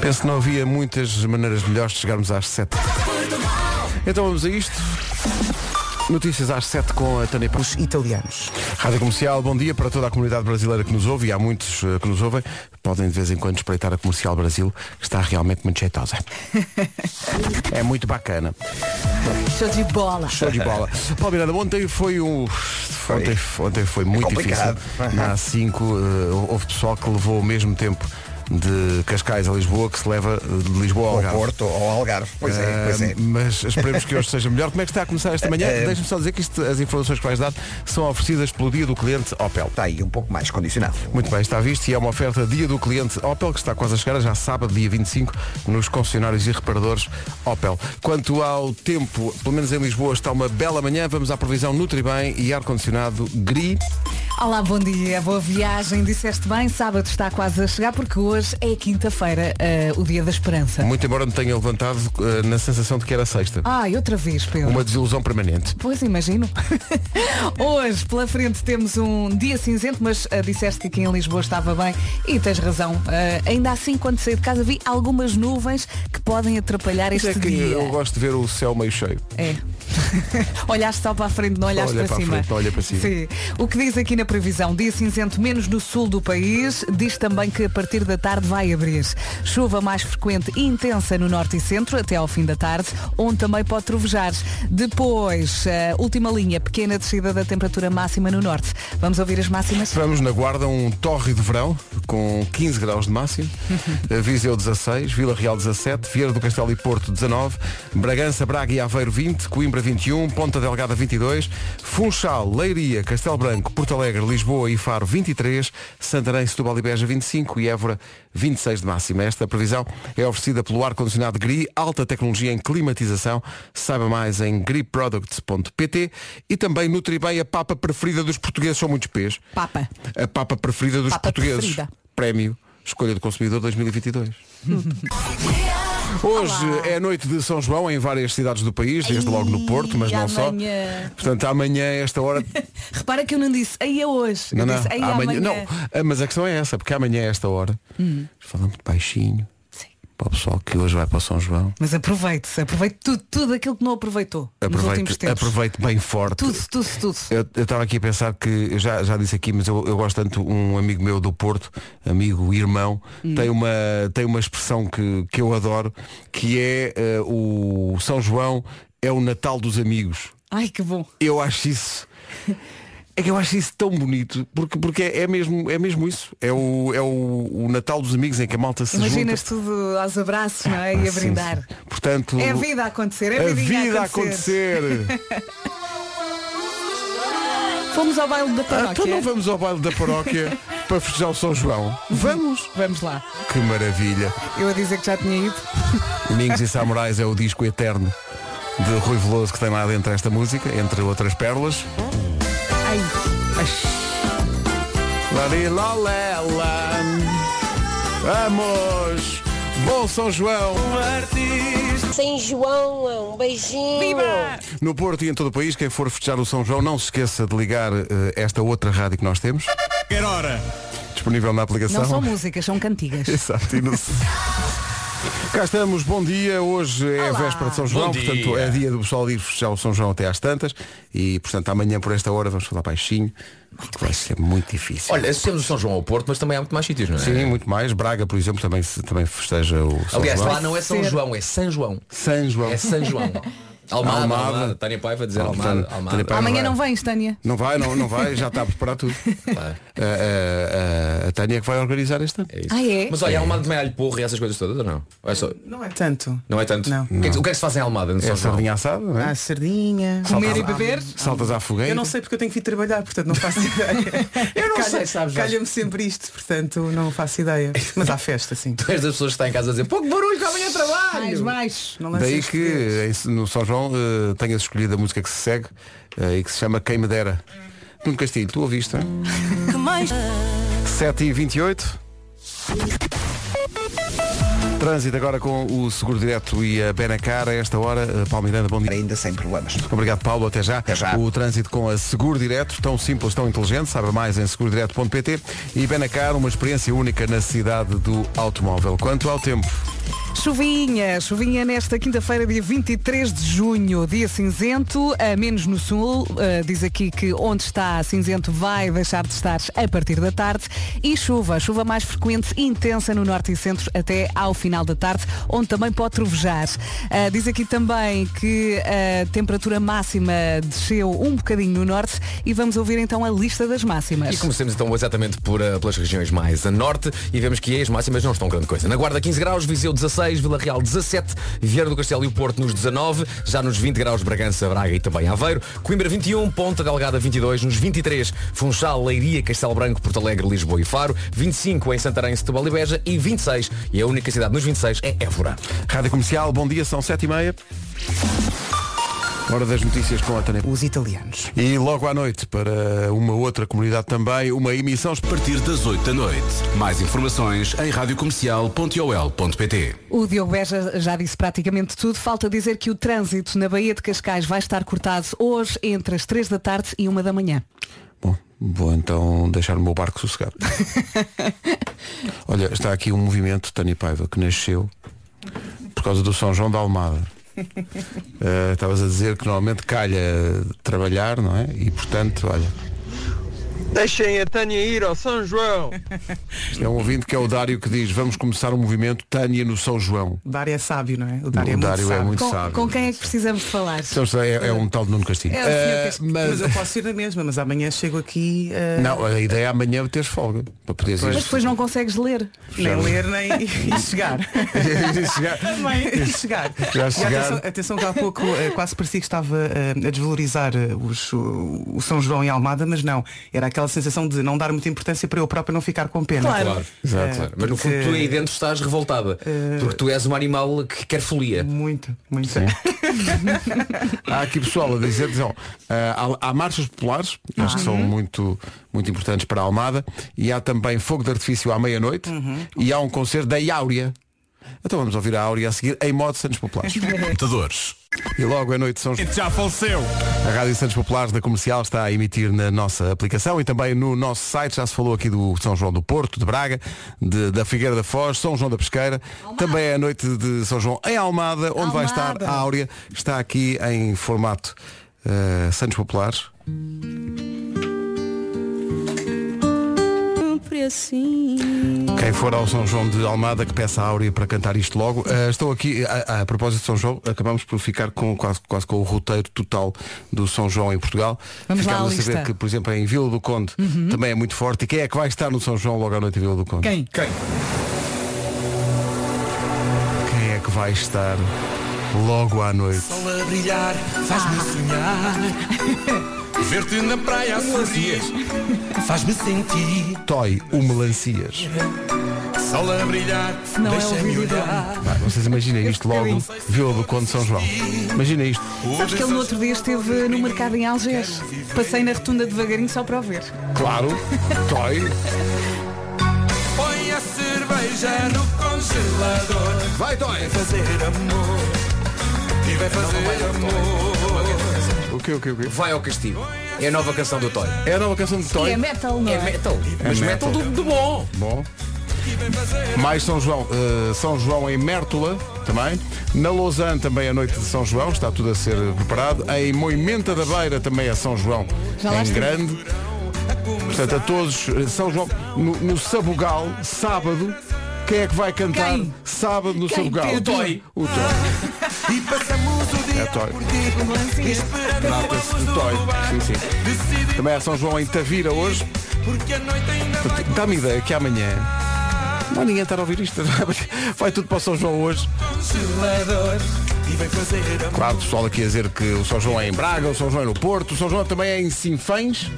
Penso que não havia muitas maneiras melhores de chegarmos às 7. Então vamos a isto. Notícias às 7 com a Tânia Paz. Os italianos. Rádio Comercial, bom dia para toda a comunidade brasileira que nos ouve e há muitos eh, que nos ouvem. Podem de vez em quando espreitar a Comercial Brasil, que está realmente muito jeitosa. é muito bacana. Show de bola. Show de bola. Paulo Miranda, ontem foi um. Ontem, ontem foi muito Complicado. difícil. Na A5 eh, houve pessoal que levou o mesmo tempo de Cascais a Lisboa que se leva de Lisboa ao Ao Algarve. Porto, ao Algarve. Pois é, pois é. Mas esperemos que hoje seja melhor. Como é que está a começar esta manhã? Uh, Deixa-me só dizer que isto, as informações que vais dar são oferecidas pelo dia do cliente Opel. Está aí um pouco mais condicionado. Muito bem, está visto e é uma oferta dia do cliente Opel que está quase a chegar, já sábado, dia 25, nos concessionários e reparadores Opel. Quanto ao tempo, pelo menos em Lisboa está uma bela manhã, vamos à previsão Nutribem e ar-condicionado GRI. Olá, bom dia, boa viagem. Disseste bem, sábado está quase a chegar porque hoje é quinta-feira, eh, o dia da esperança. Muito embora me tenha levantado eh, na sensação de que era sexta. Ai, outra vez, Pedro. Uma desilusão permanente. Pois imagino. Hoje, pela frente, temos um dia cinzento, mas ah, disseste que aqui em Lisboa estava bem e tens razão. Ainda assim, quando saí de casa, vi algumas nuvens que podem atrapalhar Mas este é que dia. eu gosto de ver o céu meio cheio. É. olhaste só para a frente, não olhaste olha para, para cima. frente, olha para cima. Sim. O que diz aqui na previsão? Dia cinzento menos no sul do país. Diz também que a partir da tarde vai abrir. Chuva mais frequente e intensa no norte e centro até ao fim da tarde, onde também pode trovejar. Depois, a última linha, pequena descida da temperatura máxima no norte. Vamos ouvir as máximas? Vamos na guarda um torre de verão com 15 graus de máximo, Eh, Viseu 16, Vila Real 17, Vieira do Castelo e Porto 19, Bragança, Braga e Aveiro 20, Coimbra 21, Ponta Delgada 22, Funchal, Leiria, Castelo Branco, Porto Alegre, Lisboa e Faro 23, Santarém, Setúbal e Beja 25 e Évora 26 de máxima. Esta previsão é oferecida pelo ar-condicionado GRI, alta tecnologia em climatização. Saiba mais em griproducts.pt e também Nutribem, a papa preferida dos portugueses, são muitos pés. Papa. A papa preferida dos Papa portugueses. preferida. Prémio Escolha do Consumidor 2022. Hoje é a noite de São João em várias cidades do país, desde logo no Porto, mas não só. amanhã. Portanto, amanhã, esta hora. Repara que eu não disse, aí é hoje. Não, eu não, disse, aí é amanhã. amanhã. Não, mas a questão é essa, porque amanhã, a esta hora, falamos muito baixinho. Para o pessoal que hoje vai para o São João. Mas aproveite-se, aproveite tudo, tudo aquilo que não aproveitou nos últimos Aproveite, tempos. aproveite bem forte. Tudo, tudo, tudo. Eu estava aqui a pensar que, eu já, já disse aqui, mas eu, eu gosto tanto, um amigo meu do Porto, amigo, irmão, Hum. tem, uma, tem uma expressão que, que eu adoro, que é eh, o São João é o Natal dos amigos. Ai, que bom. Eu acho isso. É que eu acho isso tão bonito, porque, porque é, é mesmo, é mesmo isso. É, o, é o, o Natal dos amigos em que a malta se Imaginas junta. tudo aos abraços, não é? Ah, E a sim, brindar. sim. Portanto, É a vida a acontecer, é a, vida a acontecer. acontecer. Fomos ao baile da Ah, paróquia. então não vamos ao baile da paróquia para festejar o São João. Vamos! Vamos lá. Que maravilha! Eu a dizer que já tinha ido. Domingos e Samurais é o disco eterno de Rui Veloso que tem lá dentro esta música, entre outras pérolas. Ai, Larilolela. Vamos! Bom São João! Sem João, um beijinho. viva! No Porto e em todo o país, quem for festejar o São João, não se esqueça de ligar eh, esta outra rádio que nós temos. Disponível na aplicação. Não são músicas, são cantigas. Exato, e no- Cá estamos, bom dia. Hoje é a Olá. véspera de São João, Bom portanto dia. é dia do pessoal ir festejar o São João até às tantas. E portanto amanhã por esta hora vamos falar baixinho, porque vai ser muito difícil. Olha, associamos o São João ao Porto, mas também há muito mais sítios, não é? Sim, muito mais. Braga, por exemplo, também, se- também festeja o São Aliás, João. lá não é São. João, é São João. São João. É São João. Almada, Almada. Almada. Tânia Paiva dizer Ah, Almada, Almada. Tânia Paiva- Amanhã vai. não vens, Tânia. Não vai, não, não vai, já está a preparar tudo. Claro. A, a- a- a Tânia é que vai organizar este ano. É. Ah, é? Mas olha, Almada também há alho porro e essas coisas todas ou não? Ou é só- Não é tanto. Não é tanto? Não. O, que é que, o que é que se faz em Almada no É sardinha assada, não é? sardinha. Comer e beber? Saltas à fogueira. Eu não sei porque eu tenho que vir trabalhar, portanto não faço ideia. Eu não Calha- sei, sabes. Calha-me sempre isto, portanto não faço ideia. Mas há festa, sim. Tu és das pessoas que estão em casa a dizer pouco barulho que amanhã trabalho. Mais, mais. Não Daí que no São João eh, tenhas escolhido a música que se segue eh, e que se chama Quem Me Dera. Nuno Castilho, tu ouviste, não é? 7 e 28 Trânsito agora com o Seguro Direto e a Benacar. A esta hora, Eh, Paulo Miranda, bom dia. Ainda sem problemas. Obrigado, Paulo. Até já. Até já. O trânsito com a Seguro Direto, tão simples, tão inteligente. Saiba mais em segurodireto.pt. E Benacar, uma experiência única na cidade do automóvel. Quanto ao tempo, Chuvinha, chuvinha nesta quinta-feira, dia 23 de junho, dia cinzento, a menos no sul. Uh, diz aqui que onde está cinzento vai deixar de estar a partir da tarde. E chuva, chuva mais frequente e intensa no norte e centro até ao final da tarde, onde também pode trovejar. Uh, diz aqui também que a temperatura máxima desceu um bocadinho no norte e vamos ouvir então a lista das máximas. E comecemos então exatamente por, pelas regiões mais a norte e vemos que as máximas não estão grande coisa. Na Guarda 15 graus, Viseu 16, Vila Real 17, Vieira do Castelo e o Porto nos 19, já nos 20 graus Bragança, Braga e também Aveiro, Coimbra 21, Ponta Delgada 22, nos 23 Funchal, Leiria, Castelo Branco, Porto Alegre, Lisboa e Faro, 25 em Santarém, Setúbal e Beja e 26, e a única cidade nos 26 é Évora. Rádio Comercial, bom dia, são 7h30. Hora das notícias com a Tânia. Os italianos. E logo à noite, para uma outra comunidade também, uma emissão A partir das 8 da noite. Mais informações em radiocomercial.ol.pt O Diogo Beja já disse praticamente tudo. Falta dizer que o trânsito na Baía de Cascais vai estar cortado hoje entre as 3 da tarde e 1 da manhã. Bom, vou então deixar o meu barco sossegado. Olha, está aqui um movimento, Tânia Paiva, que nasceu por causa do São João da Almada. Eh, Estavas a dizer que normalmente calha trabalhar, não é? E portanto, olha, Deixem a Tânia ir ao São João. é um ouvinte que é o Dário que diz vamos começar um movimento Tânia no São João. O Dário é sábio, não é? O O Dário é muito Dário é sábio. muito Com, sábio. com quem é que precisamos de falar? Então, é, é um tal de Nuno Castilho. É o Castilho. Mas mas, eu posso ir na mesma, mas amanhã chego aqui eh, não, a ideia é amanhã teres folga. Para poderes Mas depois não consegues ler. nem ler nem e chegar. chegar. Também e chegar. Já E chegar. atenção, atenção que há pouco eh, quase parecia que estava a desvalorizar os- o, o São João em Almada, mas não. Era aquela sensação de não dar muita importância para eu próprio não ficar com pena. Claro. Claro, Exato. claro. Mas no fundo tu aí dentro estás revoltada. Porque tu és um animal que quer folia. Muito, muito. Há aqui pessoal a dizer, dizem, há, há marchas populares, acho que são muito, muito importantes para a Almada, e há também fogo de artifício à meia-noite, e há um concerto da Áurea. Então vamos ouvir a Áurea a seguir em modo Santos Populares. Computadores. e logo à noite são os... Já faleceu. A Rádio Santos Populares da Comercial está a emitir na nossa aplicação e também no nosso site. Já se falou aqui do São João do Porto, de Braga, de- da Figueira da Foz, São João da Pesqueira. Também é a noite de São João em Almada, onde vai estar Almada. a Áurea. Está aqui em formato eh, Santos Populares. Quem for ao São João de Almada que peça a Áurea para cantar isto logo. Eh, estou aqui, a, a propósito de São João, acabamos por ficar com quase, quase com o roteiro total do São João em Portugal. Vamos lá Ficámos à a saber lista. Uhum. que, por exemplo, em Vila do Conde também é muito forte. E quem é que vai estar no São João logo à noite em Vila do Conde? Quem? Quem? Quem é que vai estar logo à noite? Sol a brilhar, faz-me sonhar. Ver-te na praia a sorrir, faz-me sentir. Toy, o Melancias. Sol a brilhar, Não é o deixa-me do olhar. Pá, vocês imaginem isto logo, Vila do Conde São João. Imagina isto. Sabes que ele no outro dia esteve no mercado em Algés. Passei na rotunda devagarinho só para o ver. Claro, Toy. Põe a cerveja no congelador. Vai, Toy! Fazer amor. Vai fazer amor. O que, o que, o que? Vai ao castigo. É a nova canção do Toy. É a nova canção E Toy. é metal, não É é? metal. Mas metal. metal do, do bom. Bom. Mais São João, eh, São João em Mértola também. Na Lausanne também a noite de São João, está tudo a ser preparado. Em Moimenta da Beira também é São João Já em grande. Portanto, a todos, eh, São João no, no Sabugal, sábado. Quem é que vai cantar Quem? sábado no Quem, Sabugal? O Toy. O Toy. E passamos o dia É Toy. por ti. O. Esperando Trata-se de Toy. Sim, sim. Também é São João em Tavira hoje. porque a noite ainda vai Dá-me ideia que amanhã. Não há ninguém estar a ouvir isto. Vai tudo para o São João hoje. E. Claro, o pessoal aqui a dizer que o São João é em Braga, o São João é no Porto, o São João também é em Sinfãs.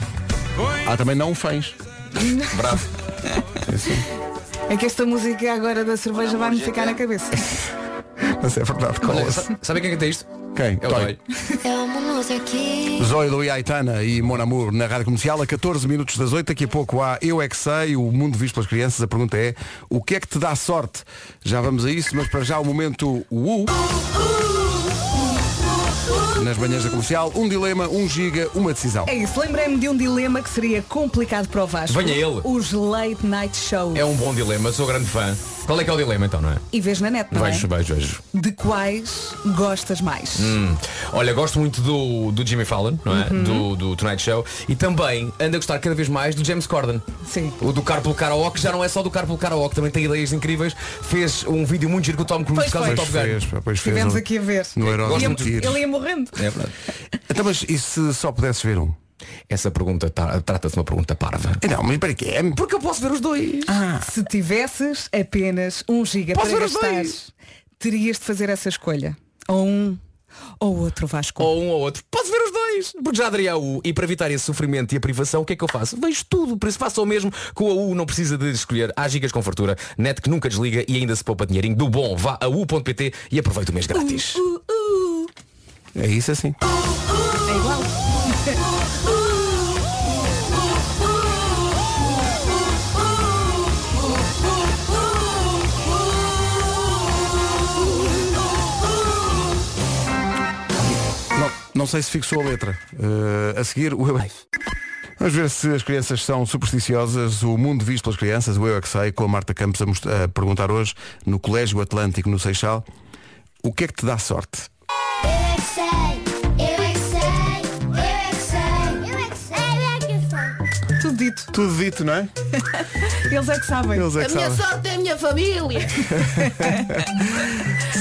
Há também não fãs. Bravo. É que esta música agora da cerveja vai-me ficar na cabeça. Mas é verdade, cola sa- sabe quem canta isto? Quem? É o Toy. Zoe do Aitana e Mon Amour na Rádio Comercial a 14 minutos das 8. Daqui a pouco há Eu É Que Sei, o mundo visto pelas crianças. A pergunta é, o que é que te dá sorte? Já vamos a isso, mas para já o momento U. Nas manhãs da comercial, um dilema, um giga, uma decisão. É isso, lembrei-me de um dilema que seria complicado para o Vasco. Venha ele. Os late night shows. É um bom dilema, sou grande fã. Qual é que é o dilema então, não é? E vês na net, não Vejo, é? vejo, vejo. De quais gostas mais? Hum. Olha, gosto muito do, do Jimmy Fallon, não é? Do, do Tonight Show. E também ando a gostar cada vez mais do James Corden. Sim. O do Carpool Karaoke já não é só do Carpool Karaoke, também tem ideias incríveis. Fez um vídeo muito giro com o Tom Cruise por causa do Pois Top Gun. fez, pá, pois fez Estivemos no- aqui a ver. No Herói. Ele ia morrendo. É verdade. Então, mas e se só pudesses ver um? Essa pergunta tá- trata-se de uma pergunta parva. Não, mas para quê? Porque eu posso ver os dois. Se tivesses apenas um giga Posso para ver os gastar, dois? terias de fazer essa escolha. Ou um ou outro Vasco. Ou um ou outro. Posso ver os dois. Porque já aderi à U e para evitar esse sofrimento e a privação, o que é que eu faço? Vejo tudo. Por isso faço o mesmo com a U. Não precisa de escolher. Há gigas com fartura. Net que nunca desliga e ainda se poupa dinheirinho. Do bom, vá a U.pt e aproveita o mês grátis. É isso assim. Não, sei se fixou a letra. Eh, a seguir, o Eu É- Vamos ver se as crianças são supersticiosas. O mundo visto pelas crianças, o Eu É Que Sei, com a Marta Campos a, a perguntar hoje, no Colégio Atlântico, no Seixal, o que é que te dá sorte? Eu é que sei, eu é que sei, eu é que sei, eu é que sei, eu é que sei. Tudo dito. Tudo dito, não é? Eles é que sabem. Eles é que sabem. sorte é a minha família.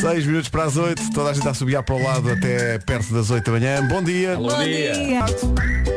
6 minutos para as 8, toda a gente a subir para o lado até perto das 8 da manhã. Bom dia. Bom dia. A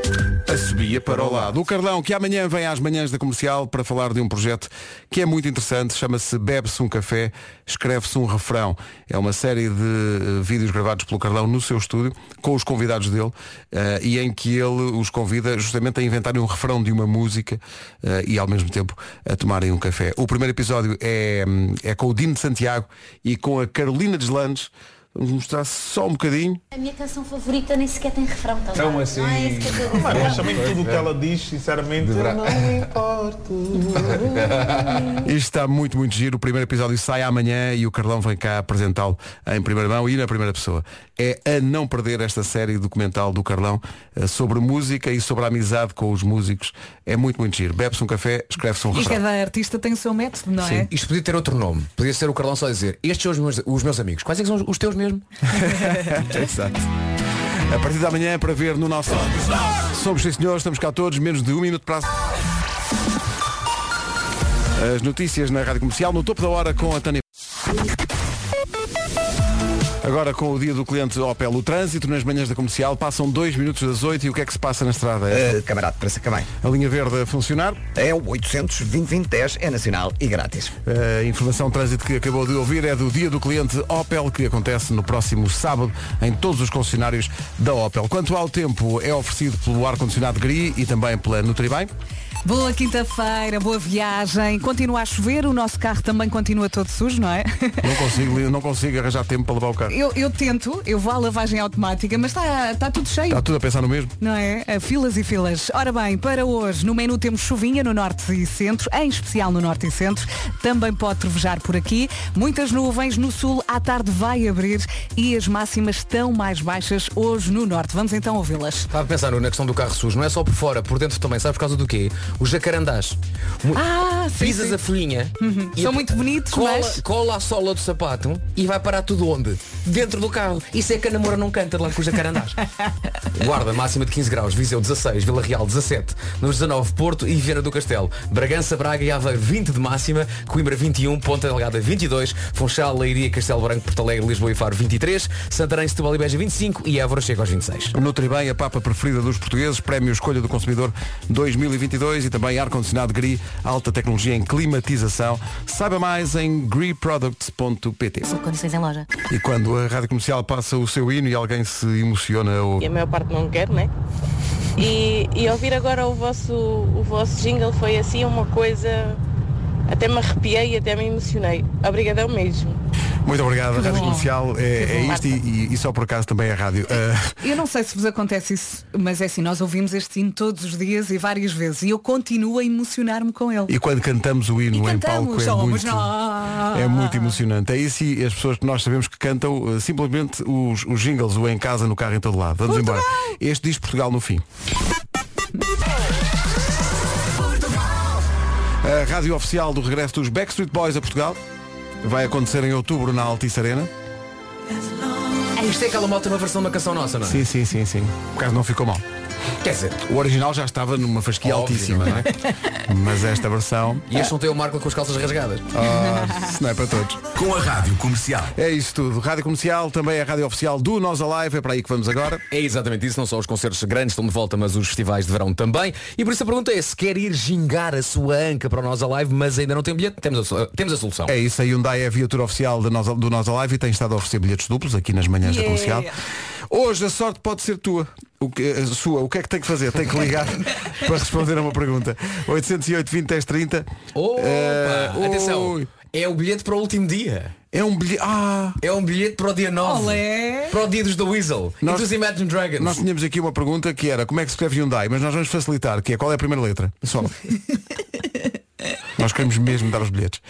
subia para o lado. O Carlão, que amanhã vem às manhãs da comercial para falar de um projeto que é muito interessante, chama-se Bebe-se um Café, escreve-se um refrão. É uma série de eh, vídeos gravados pelo Carlão no seu estúdio, com os convidados dele, eh, e em que ele os convida justamente a inventarem um refrão de uma música eh, e ao mesmo tempo a tomarem um café. O primeiro episódio é, hum, é com o Dino de Santiago e com a Carolina Deslandes. Vamos mostrar só um bocadinho. A minha canção favorita nem sequer tem refrão, tá Então assim- Não é isso que eu estou a dizer. Mano, eu acho também tudo o que ela diz, sinceramente, não me importo. Isto está muito, muito giro. O primeiro episódio sai amanhã e o Carlão vem cá apresentá-lo em primeira mão e na primeira pessoa. É a não perder esta série documental do Carlão eh, sobre música e sobre a amizade com os músicos. É muito, muito giro. Bebe-se um café, escreve-se um E refrão. cada artista tem o seu método, não é? Isto podia ter outro nome. Podia ser o Carlão só dizer, estes são os meus, os meus amigos. Quais é que são os teus mesmo? Exato. A partir da manhã para ver no nosso. Somos sim senhores, estamos cá todos, menos de um minuto para. As notícias na Rádio Comercial, no topo da hora com a Tânia. Agora com o dia do cliente Opel, o trânsito nas manhãs da comercial passam dois minutos das 8 e o que é que se passa na estrada? Uh, camarada, para bem. a linha verde a funcionar, É o 800 2010 é nacional e grátis. a informação de trânsito que acabou de ouvir é do dia do cliente Opel que acontece no próximo sábado em todos os concessionários da Opel. Quanto ao tempo, é oferecido pelo ar-condicionado GRI e também pela Nutribem. Boa quinta-feira, boa viagem. Continua a chover, o nosso carro também continua todo sujo, não é? Não consigo, não consigo arranjar tempo para levar o carro. Eu, eu tento, eu vou à lavagem automática, mas está está tudo cheio. Está tudo a pensar no mesmo? Não é? A Filas e filas. Ora bem, para hoje, no menu temos chuvinha no norte e centro, em especial no norte e centro. Também pode trovejar por aqui. Muitas nuvens no sul, à tarde vai abrir e as máximas estão mais baixas hoje no norte. Vamos então ouvi-las. Estava a pensar na questão do carro sujo. Não é só por fora, por dentro também. Sabe por causa do quê? Os jacarandás. Ah, Pisas sim. a folhinha. e São a- muito bonitos, cola, mas- cola a sola do sapato e vai parar tudo onde? Dentro do carro. Isso é que a namora não canta lá com os jacarandás. Guarda, máxima de 15 graus. Viseu 16, Vila Real 17. Nos 19, Porto e Viana do Castelo. Bragança, Braga e Aveiro 20 de máxima. Coimbra 21, Ponta Delgada 22. Funchal, Leiria, Castelo Branco, Porto Alegre, Lisboa e Faro 23. Santarém, Setúbal e Beja 25. E Évora chega aos 26. Nutribem, a papa preferida dos portugueses, prémio Escolha do Consumidor 2022 e também ar-condicionado GRI, alta tecnologia em climatização. Saiba mais em griproducts.pt. Condições em loja. E quando a rádio comercial passa o seu hino e alguém se emociona ou E a maior parte não quer, né? E, e ouvir agora o vosso, o vosso jingle foi assim uma coisa. Até me arrepiei e até me emocionei. Obrigadão mesmo. Muito obrigado. A Rádio bom. Comercial é, é isto e, e- só por acaso também é rádio. Ah, Eu não sei se vos acontece isso, mas é assim, nós ouvimos este hino todos os dias e várias vezes e eu continuo a emocionar-me com ele. e quando cantamos o hino E em palco é somos muito, nós. é muito emocionante. É isso e as pessoas que nós sabemos que cantam eh, simplesmente os, os jingles, o em casa, no carro, em todo lado. Vamos embora. Este diz Portugal no fim. A rádio oficial do regresso dos Backstreet Boys a Portugal vai acontecer em outubro na Altice Arena. Isto é aquela moto, uma versão de uma canção nossa, não é? Sim, sim, sim, sim. Por acaso não ficou mal. Quer dizer, O original já estava numa fasquia Óbvio, altíssima, não não é? é? Mas esta versão. e este não tem o Marco com as calças rasgadas. Ah, isso não é para todos. Com a Rádio Comercial. É isso tudo. Rádio Comercial, também é a rádio oficial do Nós Alive, é para aí que vamos agora. É exatamente isso, não só os concertos grandes estão de volta, mas os festivais de verão também. E por isso a pergunta é se quer ir gingar a sua anca para o Nós Alive, mas ainda não tem bilhete, temos a, temos a solução. É isso, a Hyundai é a viatura oficial do Nós, do Nós Alive e tem estado a oferecer bilhetes duplos aqui nas manhãs da Yeah. comercial. Hoje a sorte pode ser tua. O que, a sua, o que é que tem que fazer? Tem que ligar para responder a uma pergunta. 808 20 10 30. Opa, Eh, atenção, oi. é o bilhete para o último dia. É um bilhete. Ah! É um bilhete para o dia 9. Olé. Para o dia dos The Weasel Nós- e dos Imagine Dragons. Nós tínhamos aqui uma pergunta que era como é que se escreve Hyundai, mas nós vamos facilitar, que é qual é a primeira letra? Só. nós queremos mesmo dar os bilhetes.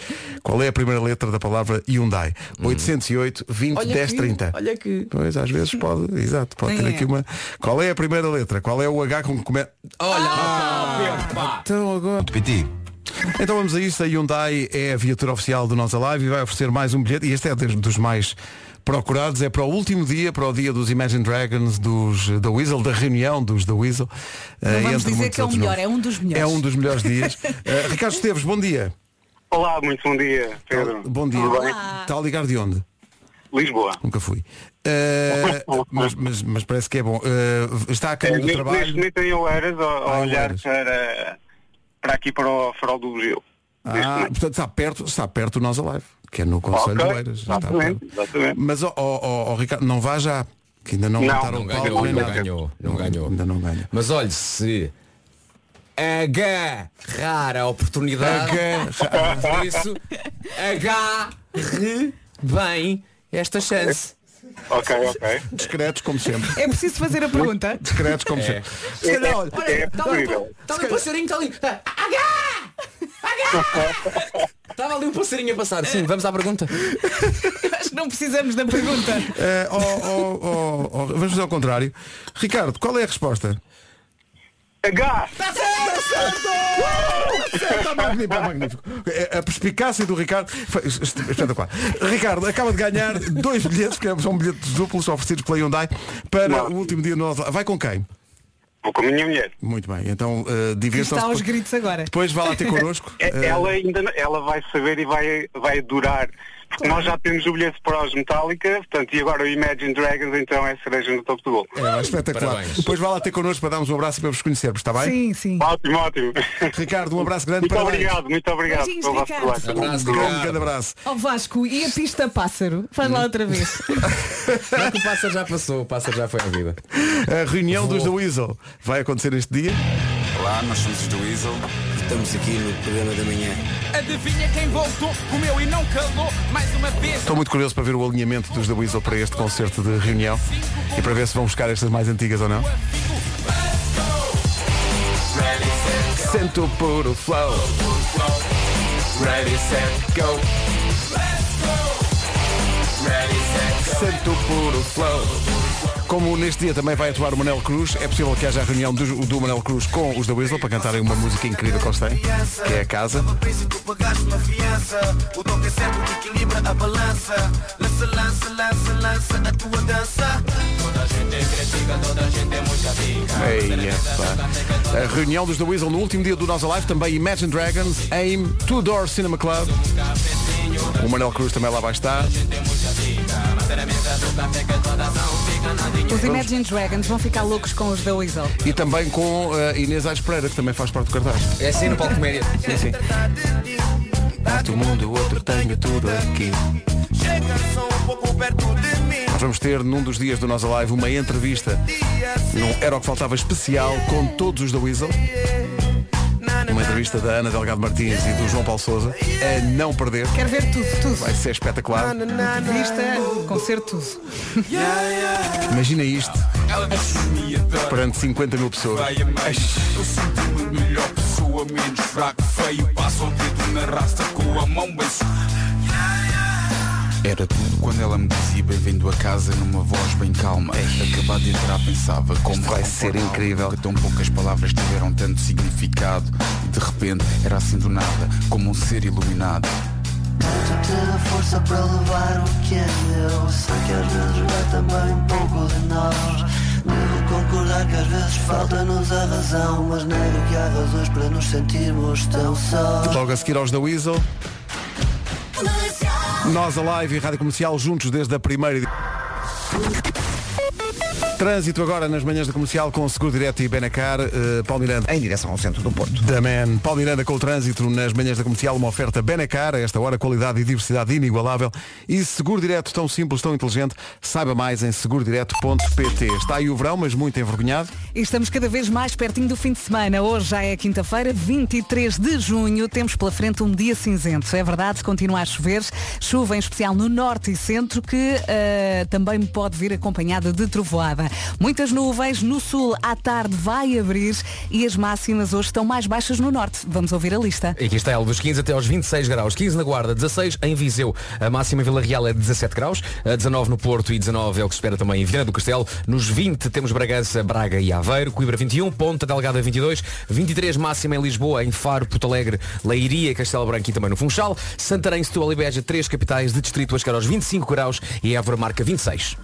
Qual é a primeira letra da palavra Hyundai? 808 20 Olha 10 que- 30. olha que- Pois, às vezes pode, exato, pode ter É. aqui uma. Qual é a primeira letra? Qual é o H com que começa? Olha, ah, pá. Então agora. PT. Então vamos a isto. A Hyundai é a viatura oficial do Nossa Live e vai oferecer mais um bilhete. E este é dos mais procurados. É para o último dia, para o dia dos Imagine Dragons, dos The Weasel, da reunião dos The Weasel. Não Eh, vamos dizer que é o melhor, nomes. é um dos melhores. É um dos melhores dias. Eh, Ricardo Esteves, bom dia. Olá, muito bom dia, Pedro. Bom dia. Está a ligar de onde? Lisboa. Nunca fui. Eh, mas, mas- mas parece que é bom. Eh, está a É, caminho do neste, neste trabalho. momento em Oeiras, a, Ah, olhar Oeiras. para, para aqui para o farol do. Neste Ah, portanto está perto, está perto do Nós Alive, que é no Conselho Ok, de Oeiras. Está exatamente, exatamente. Mas ó ó, ó, ó, Ricardo, não vá já, que ainda não, Não, Não o palco ganhou, nem não ganhou, não ganhou. Ainda não ganha. Mas olhe, se agarrar a oportunidade, por isso agarre bem esta chance. Ok, ok. Discretos como sempre. É preciso fazer a pergunta. Discretos como sempre. Se É, calhar, olha, é, é Está ali, possível. está ali um passarinho, está ali. Agarra! Estava ali um passarinho a passar. Sim, vamos à pergunta. Acho que não precisamos da pergunta. eh, ó, ó, ó, ó, vamos fazer ao contrário. Ricardo, qual é a resposta? H! Está magnífico, está magnífico. Eh, A perspicácia do Ricardo foi espetacular. Ricardo acaba de ganhar dois bilhetes, porque são bilhetes duplos oferecidos pela Hyundai para Não. o último dia do. Vai com quem? Vou com a minha mulher. Muito bem, então uh, divirtam-se. Está aos depois- gritos agora. Depois vá lá ter connosco. É- Eh, Ela ainda ela vai saber e vai, vai adorar. Porque nós já temos o bilhete para os Metallica, portanto, e agora o Imagine Dragons, então é cereja no topo do bolo. É, vai, espetacular. Parabéns. Depois vá lá ter connosco para darmos um abraço e para vos conhecermos, está bem? Sim, sim. Ótimo, ótimo. Ricardo, um abraço grande Muito parabéns. obrigado, muito obrigado Beijinhos, pelo vosso Ricardo. Abraço, Grande, grande abraço. Ó Vasco, e a pista pássaro? Faz lá outra vez. Não que o pássaro já passou, o pássaro já foi à vida. A reunião dos The Weasel vai acontecer este dia. Olá, nós somos os do Weasel. Estamos aqui no programa da manhã. Adivinha quem voltou, comeu e não calou. Mais uma vez. Estou muito curioso para ver o alinhamento dos The Weasel para este concerto de reunião e para ver se vão buscar estas mais antigas ou não. Sento puro flow. Ready, set, go. Sento puro flow. Como neste dia também vai atuar o Manel Cruz, é possível que haja a reunião do, do Manel Cruz com os The Weasel para cantarem uma música incrível que eles têm, que é a casa. A reunião dos The Weasel no último dia do Nossa Live, também Imagine Dragons, AIM, Two Door Cinema Club. O Manel Cruz também lá vai estar. Os Imagine Dragons vão ficar loucos com os da Weasel. E também com a Inês Aires Pereira, que também faz parte do cartaz. É assim no palco comédia. Sim, sim. Parte o mundo, o outro tenho tudo aqui. Nós vamos ter num dos dias do Nossa Live uma entrevista num Era o que Faltava especial com todos os da Weasel. Uma entrevista da Ana Delgado Martins e do João Paulo Souza. A não perder. Quero ver tudo, tudo. Vai ser espetacular. Vista, concerto, tudo. Imagina isto. Perante 50 mil pessoas. Eu sinto-me melhor pessoa, menos fraco, feio. Passo o dedo na raça com a mão bem Era tudo quando ela me dizia bem-vindo a casa numa voz bem calma. Acabado de entrar pensava como vai ser incrível. Que tão poucas palavras tiveram tanto significado. E de repente era assim do nada, como um ser iluminado. Tanta força para levar o que é meu Sei que às vezes vai também um pouco de nós Devo concordar que às vezes falta-nos a razão Mas nego que há razões para nos sentirmos tão sós Logo a seguir aos da Weasel. Nós a live e Rádio Comercial juntos desde a primeira Trânsito agora nas manhãs da comercial com o Seguro Direto e Benacar, eh, Paulo Miranda. Em direção ao centro do Porto. Da Man. Paulo Miranda com o trânsito nas manhãs da comercial, uma oferta Benacar, a esta hora qualidade e diversidade inigualável. E Seguro Direto tão simples, tão inteligente, saiba mais em segurodireto.pt. Está aí o verão, mas muito envergonhado. E estamos cada vez mais pertinho do fim de semana. Hoje já é quinta-feira, 23 de junho. Temos pela frente um dia cinzento. É verdade, continua a chover. Chuva em especial no norte e centro, que eh, também pode vir acompanhada de trovoada. Muitas nuvens. No sul, à tarde, vai abrir e as máximas hoje estão mais baixas no norte. Vamos ouvir a lista. E aqui está ela, dos 15 até aos 26 graus. 15 na Guarda, 16 em Viseu. A máxima em Vila Real é 17 graus. A 19 no Porto e 19 é o que se espera também em Viana do Castelo. Nos 20 temos Bragança, Braga e Aveiro. Coimbra 21, Ponta Delgada 22. 23 máxima em Lisboa, em Faro, Porto Alegre, Leiria, Castelo Branco e também no Funchal. Santarém, Setúbal e Beja, três capitais de distrito a chegar aos 25 graus e Évora marca 26.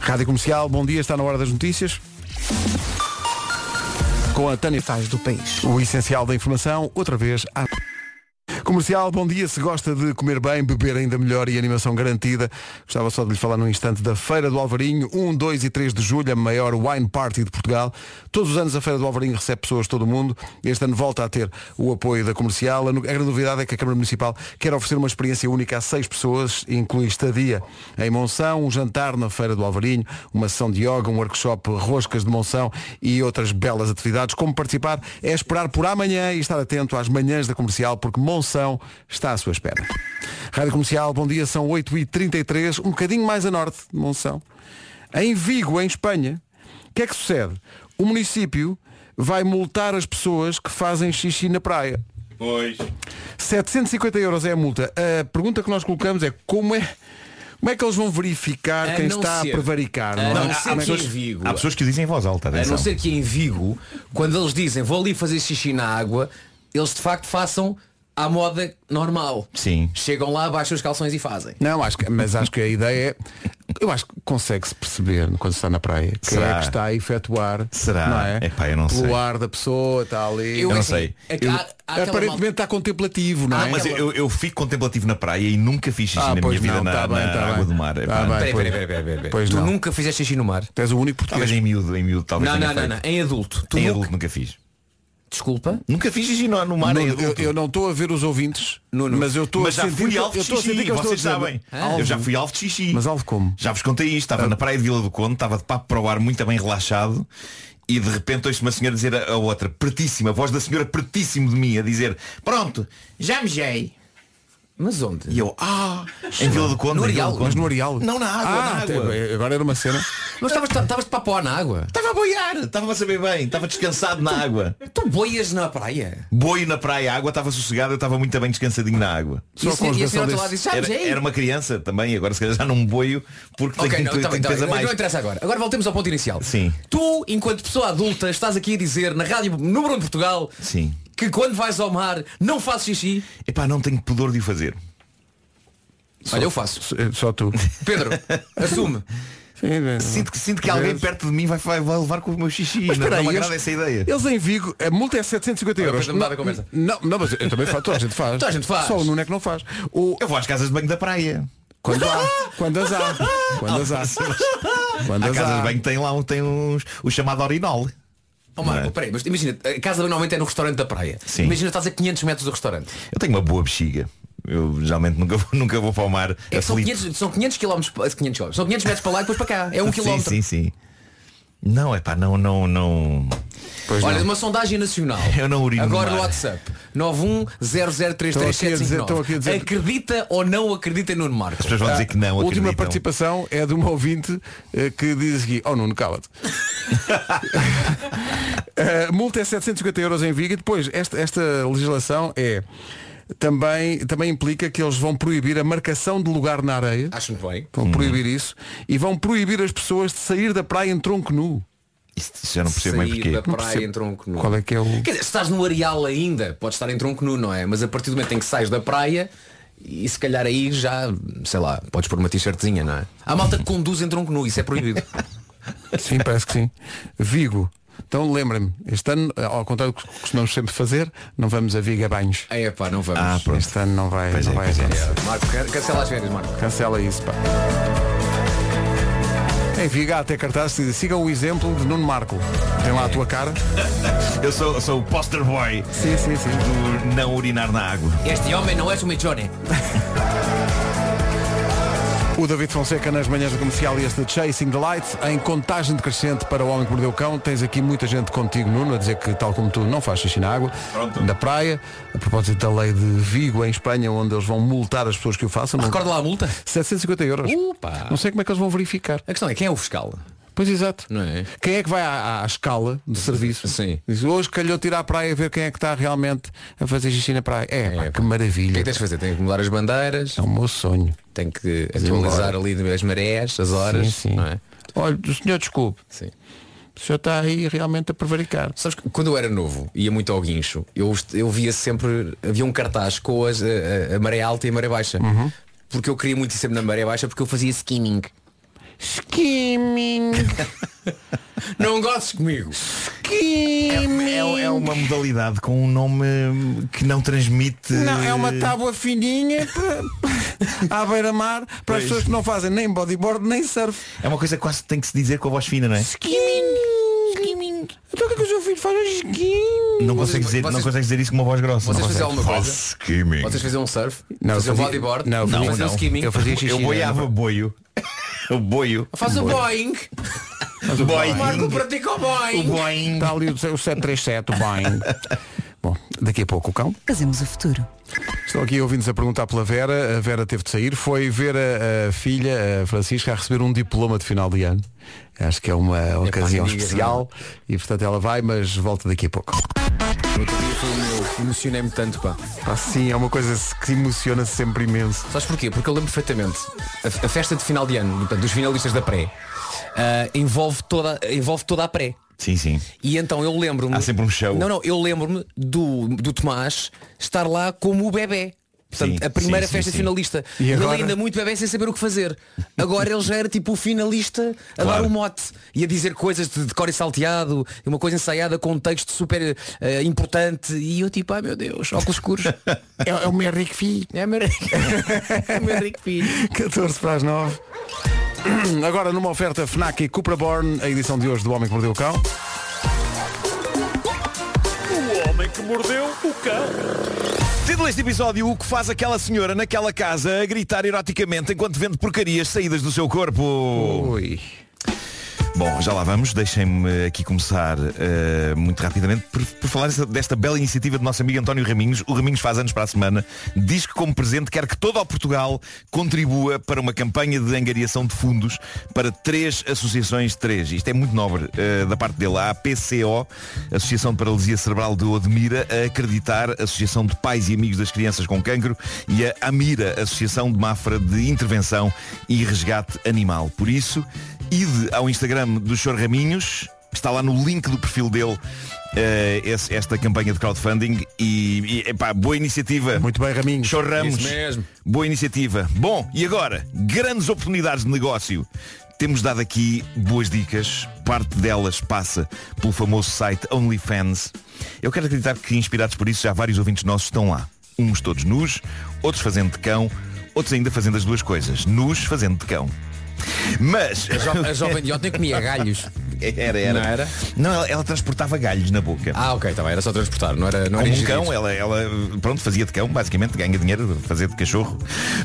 Rádio Comercial, bom dia, está na hora das notícias. Com a Tânia Faz do País. O essencial da informação, outra vez, à... Comercial, bom dia. Se gosta de comer bem, beber ainda melhor e animação garantida, gostava só de lhe falar num instante da Feira do Alvarinho, 1, 2 e 3 de julho, a maior wine party de Portugal. Todos os anos a Feira do Alvarinho recebe pessoas de todo o mundo. Este ano volta a ter o apoio da comercial. A grande novidade é que a Câmara Municipal quer oferecer uma experiência única a seis pessoas, inclui estadia em Monção, um jantar na Feira do Alvarinho, uma sessão de yoga, um workshop roscas de Monção e outras belas atividades. Como participar é esperar por amanhã e estar atento às manhãs da comercial, porque Monção está à sua espera. Rádio Comercial, bom dia, são 8h33, um bocadinho mais a norte de Monção. Em Vigo, em Espanha, o que é que sucede? O município vai multar as pessoas que fazem xixi na praia. Pois. 750 euros é a multa. A pergunta que nós colocamos é como é, como é que eles vão verificar quem não está ser- a prevaricar? a Não, é? não que que- em Vigo- Há pessoas que dizem em voz alta, A não atenção. ser que em Vigo, quando eles dizem vou ali fazer xixi na água, eles de facto façam à moda normal. Sim. Chegam lá, baixam os calções e fazem. Não, acho que, mas acho que a ideia é. Eu acho que consegue-se perceber quando se está na praia quem Será? é que está a efetuar. Será? Não é? Epá, eu não Pelo sei. ar da pessoa, está ali. Eu não sei. é há- há Aparentemente malta- está contemplativo, não Ah, é? mas eu, eu fico contemplativo na praia e nunca fiz xixi Ah, na minha vida não, na, tá bem, na tá água bem. do mar. Tá bem, Peraí, pois. peraí, peraí. Pois tu não. nunca fizeste xixi no mar? Tu és o único Talvez português. em miúdo, em miúdo, talvez Não, não, não, não. Em adulto. Tu Em nunca- adulto nunca fiz. Desculpa? Nunca fiz xixi no, no mar Não, em eu, eu não estou a ver os ouvintes, mas eu estou a Mas já sentir fui alvo eu de estou a sentir xixi, que eles vocês estão a sabem. dizer- Eu já fui alvo de xixi. Mas alvo como? Já vos contei isto, estava na praia de Vila do Conde, estava de papo para o ar muito bem relaxado e de repente ouço uma senhora dizer a, a outra, pertíssima, a voz da senhora pertíssimo de mim, a dizer, pronto, já mejei. Mas onde? E eu, ah, em Vila do Conde. No em Vila Areal? do Conde. Mas no Areal? Não, na água, Ah, na água. até- agora era uma cena. Mas estavas estavas de papo na água? Estava a boiar, estava a saber bem, estava descansado na água. Tu boias na praia? Boi na praia, a água estava sossegada, eu estava muito bem descansadinho na água. E a senhora- e a senhora do lado disse, já Era, era uma criança também, agora se calhar já não boio porque Ok, tenho, não, tenho, tá bem, tá bem. mais. Não interessa agora. Agora voltemos ao ponto inicial. Sim. Tu, enquanto pessoa adulta, estás aqui a dizer na rádio número 1 de Portugal Sim. Que quando vais ao mar não fazes xixi. Epá, não tenho pudor de o fazer. Olha, eu faço. Só tu. Pedro, assume. Sinto que, sinto que alguém perto de mim vai, vai, vai levar com o meu xixi. Mas não, não me agrada eles- essa ideia. Eles em Vigo, a multa é 750 Olha, euros. não. Não, não, mas eu também faço, toda a gente faz. Toda a gente faz. Só o Nuno é que não faz. O, Eu vou às casas de banho da praia. quando há, quando as há. Quando as há. Quando as há. de banho tem lá um, tem uns, o chamado orinol. Oh, Marco, peraí, mas imagina, a casa normalmente é no restaurante da praia. Sim. Imagina estás a 500 metros do restaurante. Eu tenho uma boa bexiga. Eu geralmente nunca vou, nunca vou para o mar. É que são, aflito. 500, são 500 km, 500 quilómetros, são 500 metros para lá e depois para cá. É um sim, quilómetro. Sim, sim. Não, é pá, não, não, não. Pois Olha, não. uma sondagem nacional. Eu não urino Agora no no. WhatsApp. Estão aqui a dizer- estão aqui a 910033759. dizer- Acredita ou não acredita em Nuno Marco? As pessoas vão dizer que não, A última acreditam. participação é de uma ouvinte eh, que diz aqui, oh Nuno, cala-te. A multa é 750 euros em Viga e depois esta, esta legislação é também, também implica que eles vão proibir a marcação de lugar na areia. Acho muito bem. Vão proibir isso e vão proibir as pessoas de sair da praia em tronco nu. Isso, isso eu não percebo bem porquê. da praia em tronco nu. Qual é que é o. Quer dizer, se estás no areal ainda, podes estar em tronco nu, não é? Mas a partir do momento em que sais da praia, e se calhar aí já, sei lá, podes pôr uma t-shirtzinha, não é? Há malta que conduz em tronco nu, isso é proibido. Sim, parece que sim. Vigo. Então lembrem-me, este ano, ao contrário do que costumamos sempre fazer, não vamos a Viga Banhos. É pá, não vamos. Ah, pronto. Este ano não vai, Pois não é, vai pois é. acontecer. Marco, can- cancela as férias, Marco. Cancela isso, pá. Em Viga há até cartaz que diz, sigam o exemplo de Nuno Marco. Tem lá a tua cara. Eu sou, sou o poster boy Sim, sim, sim. do não urinar na água. Este homem não é um mechone. O David Fonseca nas manhãs do comercial e este de Chasing the Light em contagem decrescente para o homem que mordeu o cão. Tens aqui muita gente contigo, Nuno, a dizer que tal como tu não faz xixi na água, Pronto. na praia. A propósito da lei de Vigo em Espanha, onde eles vão multar as pessoas que o façam. Não- Recorda lá a multa? 750 euros. Opa. Não sei como é que eles vão verificar. A questão é quem é o fiscal? Pois exato. Não é? Quem é que vai à, à escala de serviço? Sim. Diz, hoje calhou tirar a praia ver quem é que está realmente a fazer xixi na praia. É, pá, É, que O maravilha. que é que tens de fazer? Tem que mudar as bandeiras, É o meu sonho. Tem que atualizar ali as marés, as horas. Sim, sim. Não é? Olha, o senhor desculpe. Sim. O senhor está aí realmente a prevaricar. Sabes que quando eu era novo, ia muito ao guincho, eu, eu via sempre, havia um cartaz com as, a, a- maré alta e a maré baixa. Uhum. Porque eu queria muito ir sempre na maré baixa porque eu fazia skimming. Skimming. Não gostes comigo. Skimming. É, é uma modalidade com um nome que não transmite. Não, é uma tábua fininha para, à beira-mar para as Pois. pessoas que não fazem nem bodyboard nem surf. É uma coisa que quase tem que se dizer com a voz fina, não é? Skimming. Skimming. Então o que é que o seu filho faz? Skimming. Não consegues dizer, não Vocês- consegues dizer isso com uma voz grossa. Vocês não faziam alguma coisa? Skimming. Vocês faziam um surf? Não, faziam fazia- bodyboard? não, um skimming? eu fazia xixi. Eu boiava boio. O boio. Faz o Boeing. O boing. Marco pratica o O Boeing. boing. Está ali o o 737, o Boeing. Bom, daqui a pouco o cão. Fazemos o futuro. Estão aqui ouvintes a perguntar pela Vera. A Vera teve de sair. Foi ver a, a filha, a Francisca, a receber um diploma de final de ano. Acho que é uma ocasião nem digas especial. E portanto ela vai, mas volta daqui a pouco. Outro dia foi o meu. Emocionei-me tanto, pá. Pá, sim, é uma coisa que emociona sempre imenso. Sabes porquê? Porque eu lembro perfeitamente. A, a festa de final de ano, portanto, dos finalistas da pré, ah, envolve, toda, envolve toda a pré. Sim, sim. E então eu lembro-me. Há sempre um show. Não, não, eu lembro-me do, do Tomás estar lá como o bebê. Portanto, Sim, a primeira sim, festa sim, finalista. E ele agora? ainda muito bebê sem saber o que fazer. Agora ele já era tipo o finalista a Claro. dar o mote e a dizer coisas de, de cor e salteado, e uma coisa ensaiada com um texto super eh, importante. E eu tipo, ai meu Deus, óculos escuros. É, é o meu Henrique Filho. é meu é meu Henrique Filho. 14 para as 9. Agora numa oferta FNAC e Cupra Born, a edição de hoje do Homem que Mordeu o Cão. O homem que mordeu o cão. Título deste episódio, o que faz aquela senhora naquela casa a gritar eroticamente enquanto vende porcarias saídas do seu corpo. Ui. Bom, já lá vamos. Deixem-me aqui começar eh, muito rapidamente por, por falar desta, bela iniciativa do nosso amigo António Raminhos. O Raminhos faz anos para a semana. Diz que como presente quer que todo o Portugal contribua para uma campanha de angariação de fundos para três associações três. Isto é muito nobre eh, da parte dele. A APCO, Associação de Paralisia Cerebral de Odmira, a Acreditar, Associação de Pais e Amigos das Crianças com Cancro e a AMIRA, Associação de Mafra de Intervenção e Resgate Animal. Por isso, ide ao Instagram do Sr. Raminhos, está lá no link do perfil dele eh, esse- esta campanha de crowdfunding e, e epá, boa iniciativa. Muito bem, Raminhos. Sr. Ramos. Isso mesmo. Boa iniciativa. Bom, e agora, grandes oportunidades de negócio. Temos dado aqui boas dicas. Parte delas passa pelo famoso site OnlyFans. Eu quero acreditar que, inspirados por isso, já vários ouvintes nossos estão lá. Uns todos nus, outros fazendo de cão, outros ainda fazendo as duas coisas. Nus fazendo de cão. Mas A, jo a jovem de ontem comia galhos. Era, era. Não era? Não, ela, ela transportava galhos na boca. Ah, ok, tá bem, era só transportar, não era, não era um cão, ela, ela pronto, fazia de cão, basicamente, ganha dinheiro fazer de cachorro.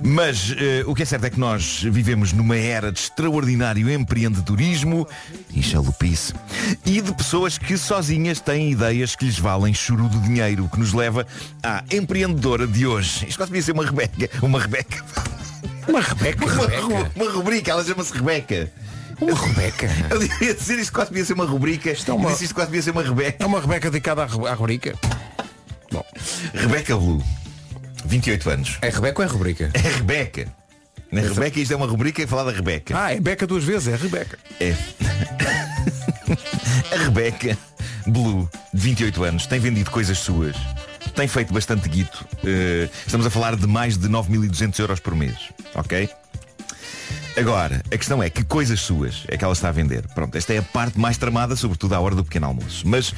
Mas eh, o que é certo é que nós vivemos numa era de extraordinário empreendedorismo e chalupice. E de pessoas que sozinhas têm ideias que lhes valem churu de dinheiro, o que nos leva à empreendedora de hoje. Isto quase podia ser uma Rebeca. Uma Rebeca. Uma Rebeca? Uma, ru- uma rubrica, ela chama-se Rebeca. Uma Rebeca. Eu devia dizer isto quase podia ser uma rubrica. é uma- Eu disse isto quase podia ser uma Rebeca. É uma Rebeca dedicada à, ru- à rubrica. Bom, Rebeca Blue, 28 anos. É Rebeca ou é rubrica? É Rebeca. Na Rebeca, isto é uma rubrica e falar da Rebeca. Ah, é Beca duas vezes, é Rebeca. É. A Rebeca Blue, de 28 anos, tem vendido coisas suas. Tem feito bastante guito. Eh, estamos a falar de mais de 9.200 euros por mês. Ok? Agora, a questão é que coisas suas é que ela está a vender. Pronto, esta é a parte mais tramada, sobretudo à hora do pequeno almoço. Mas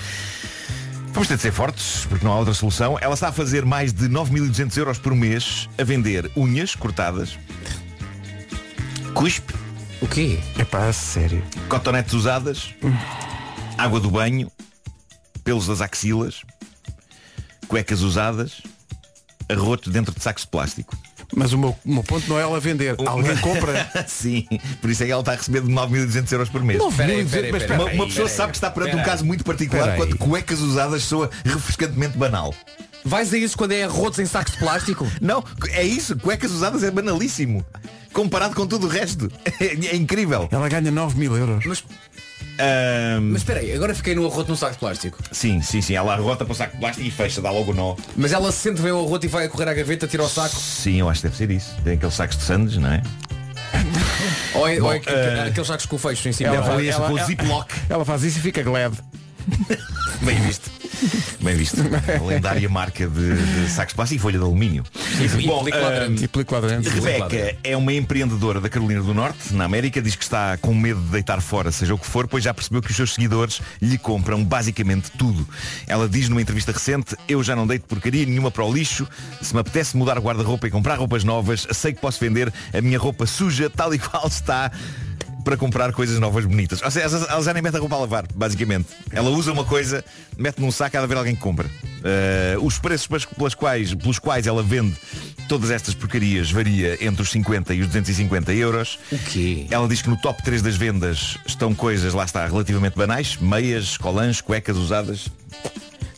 vamos ter de ser fortes, porque não há outra solução. Ela está a fazer mais de 9.200 euros por mês a vender unhas cortadas, cuspe, O quê? É pá, sério. cotonetes usadas, água do banho, pelos das axilas, cuecas usadas, arrotos dentro de sacos de plástico. Mas o meu, o meu ponto não é ela vender. Alguém compra. Sim, por isso é que ela está a receber de 9.200 euros por mês. 9.200, Peraí, peraí, mas peraí. Uma, uma pessoa peraí, sabe que está perante um caso muito particular Peraí. quando cuecas usadas soa refrescantemente banal. Vais a isso quando é arrotos em sacos de plástico? Não, é isso, cuecas usadas é banalíssimo. Comparado com tudo o resto. É, é incrível. Ela ganha 9 mil euros. Mas, Ahm, mas espera aí, agora fiquei no arroto num saco de plástico. sim, sim, sim. Ela arrota para o saco de plástico e fecha, dá logo o nó. Mas ela sente bem o arroto e vai a correr à gaveta, tira o saco. Sim, eu acho que deve ser isso. Tem aqueles sacos de sandes, não é? Ou é, Bom, ou é que- eh, aqueles sacos com o fecho em cima. Ela Ela- ela- com o ela- ziplock. Ela faz isso e fica glad. Bem visto. Bem visto. A lendária marca de, de sacos de plástico e folha de alumínio. E Bom. E película aderente. Rebeca é uma empreendedora da Carolina do Norte, na América, diz que está com medo de deitar fora, seja o que for, pois já percebeu que os seus seguidores lhe compram basicamente tudo. Ela diz numa entrevista recente, eu já não deito porcaria nenhuma para o lixo, se me apetece mudar guarda-roupa e comprar roupas novas, sei que posso vender a minha roupa suja tal e qual está para comprar coisas novas bonitas. Ou seja, ela já nem mete a roupa a lavar, basicamente. Ela usa uma coisa, mete num saco, há de haver alguém que compra. Eh, os preços pelas, pelas quais, pelos quais ela vende todas estas porcarias varia entre os 50 e os 250 euros. O quê? Ela diz que no top 3 das vendas estão coisas, lá está, relativamente banais, meias, colãs, cuecas usadas.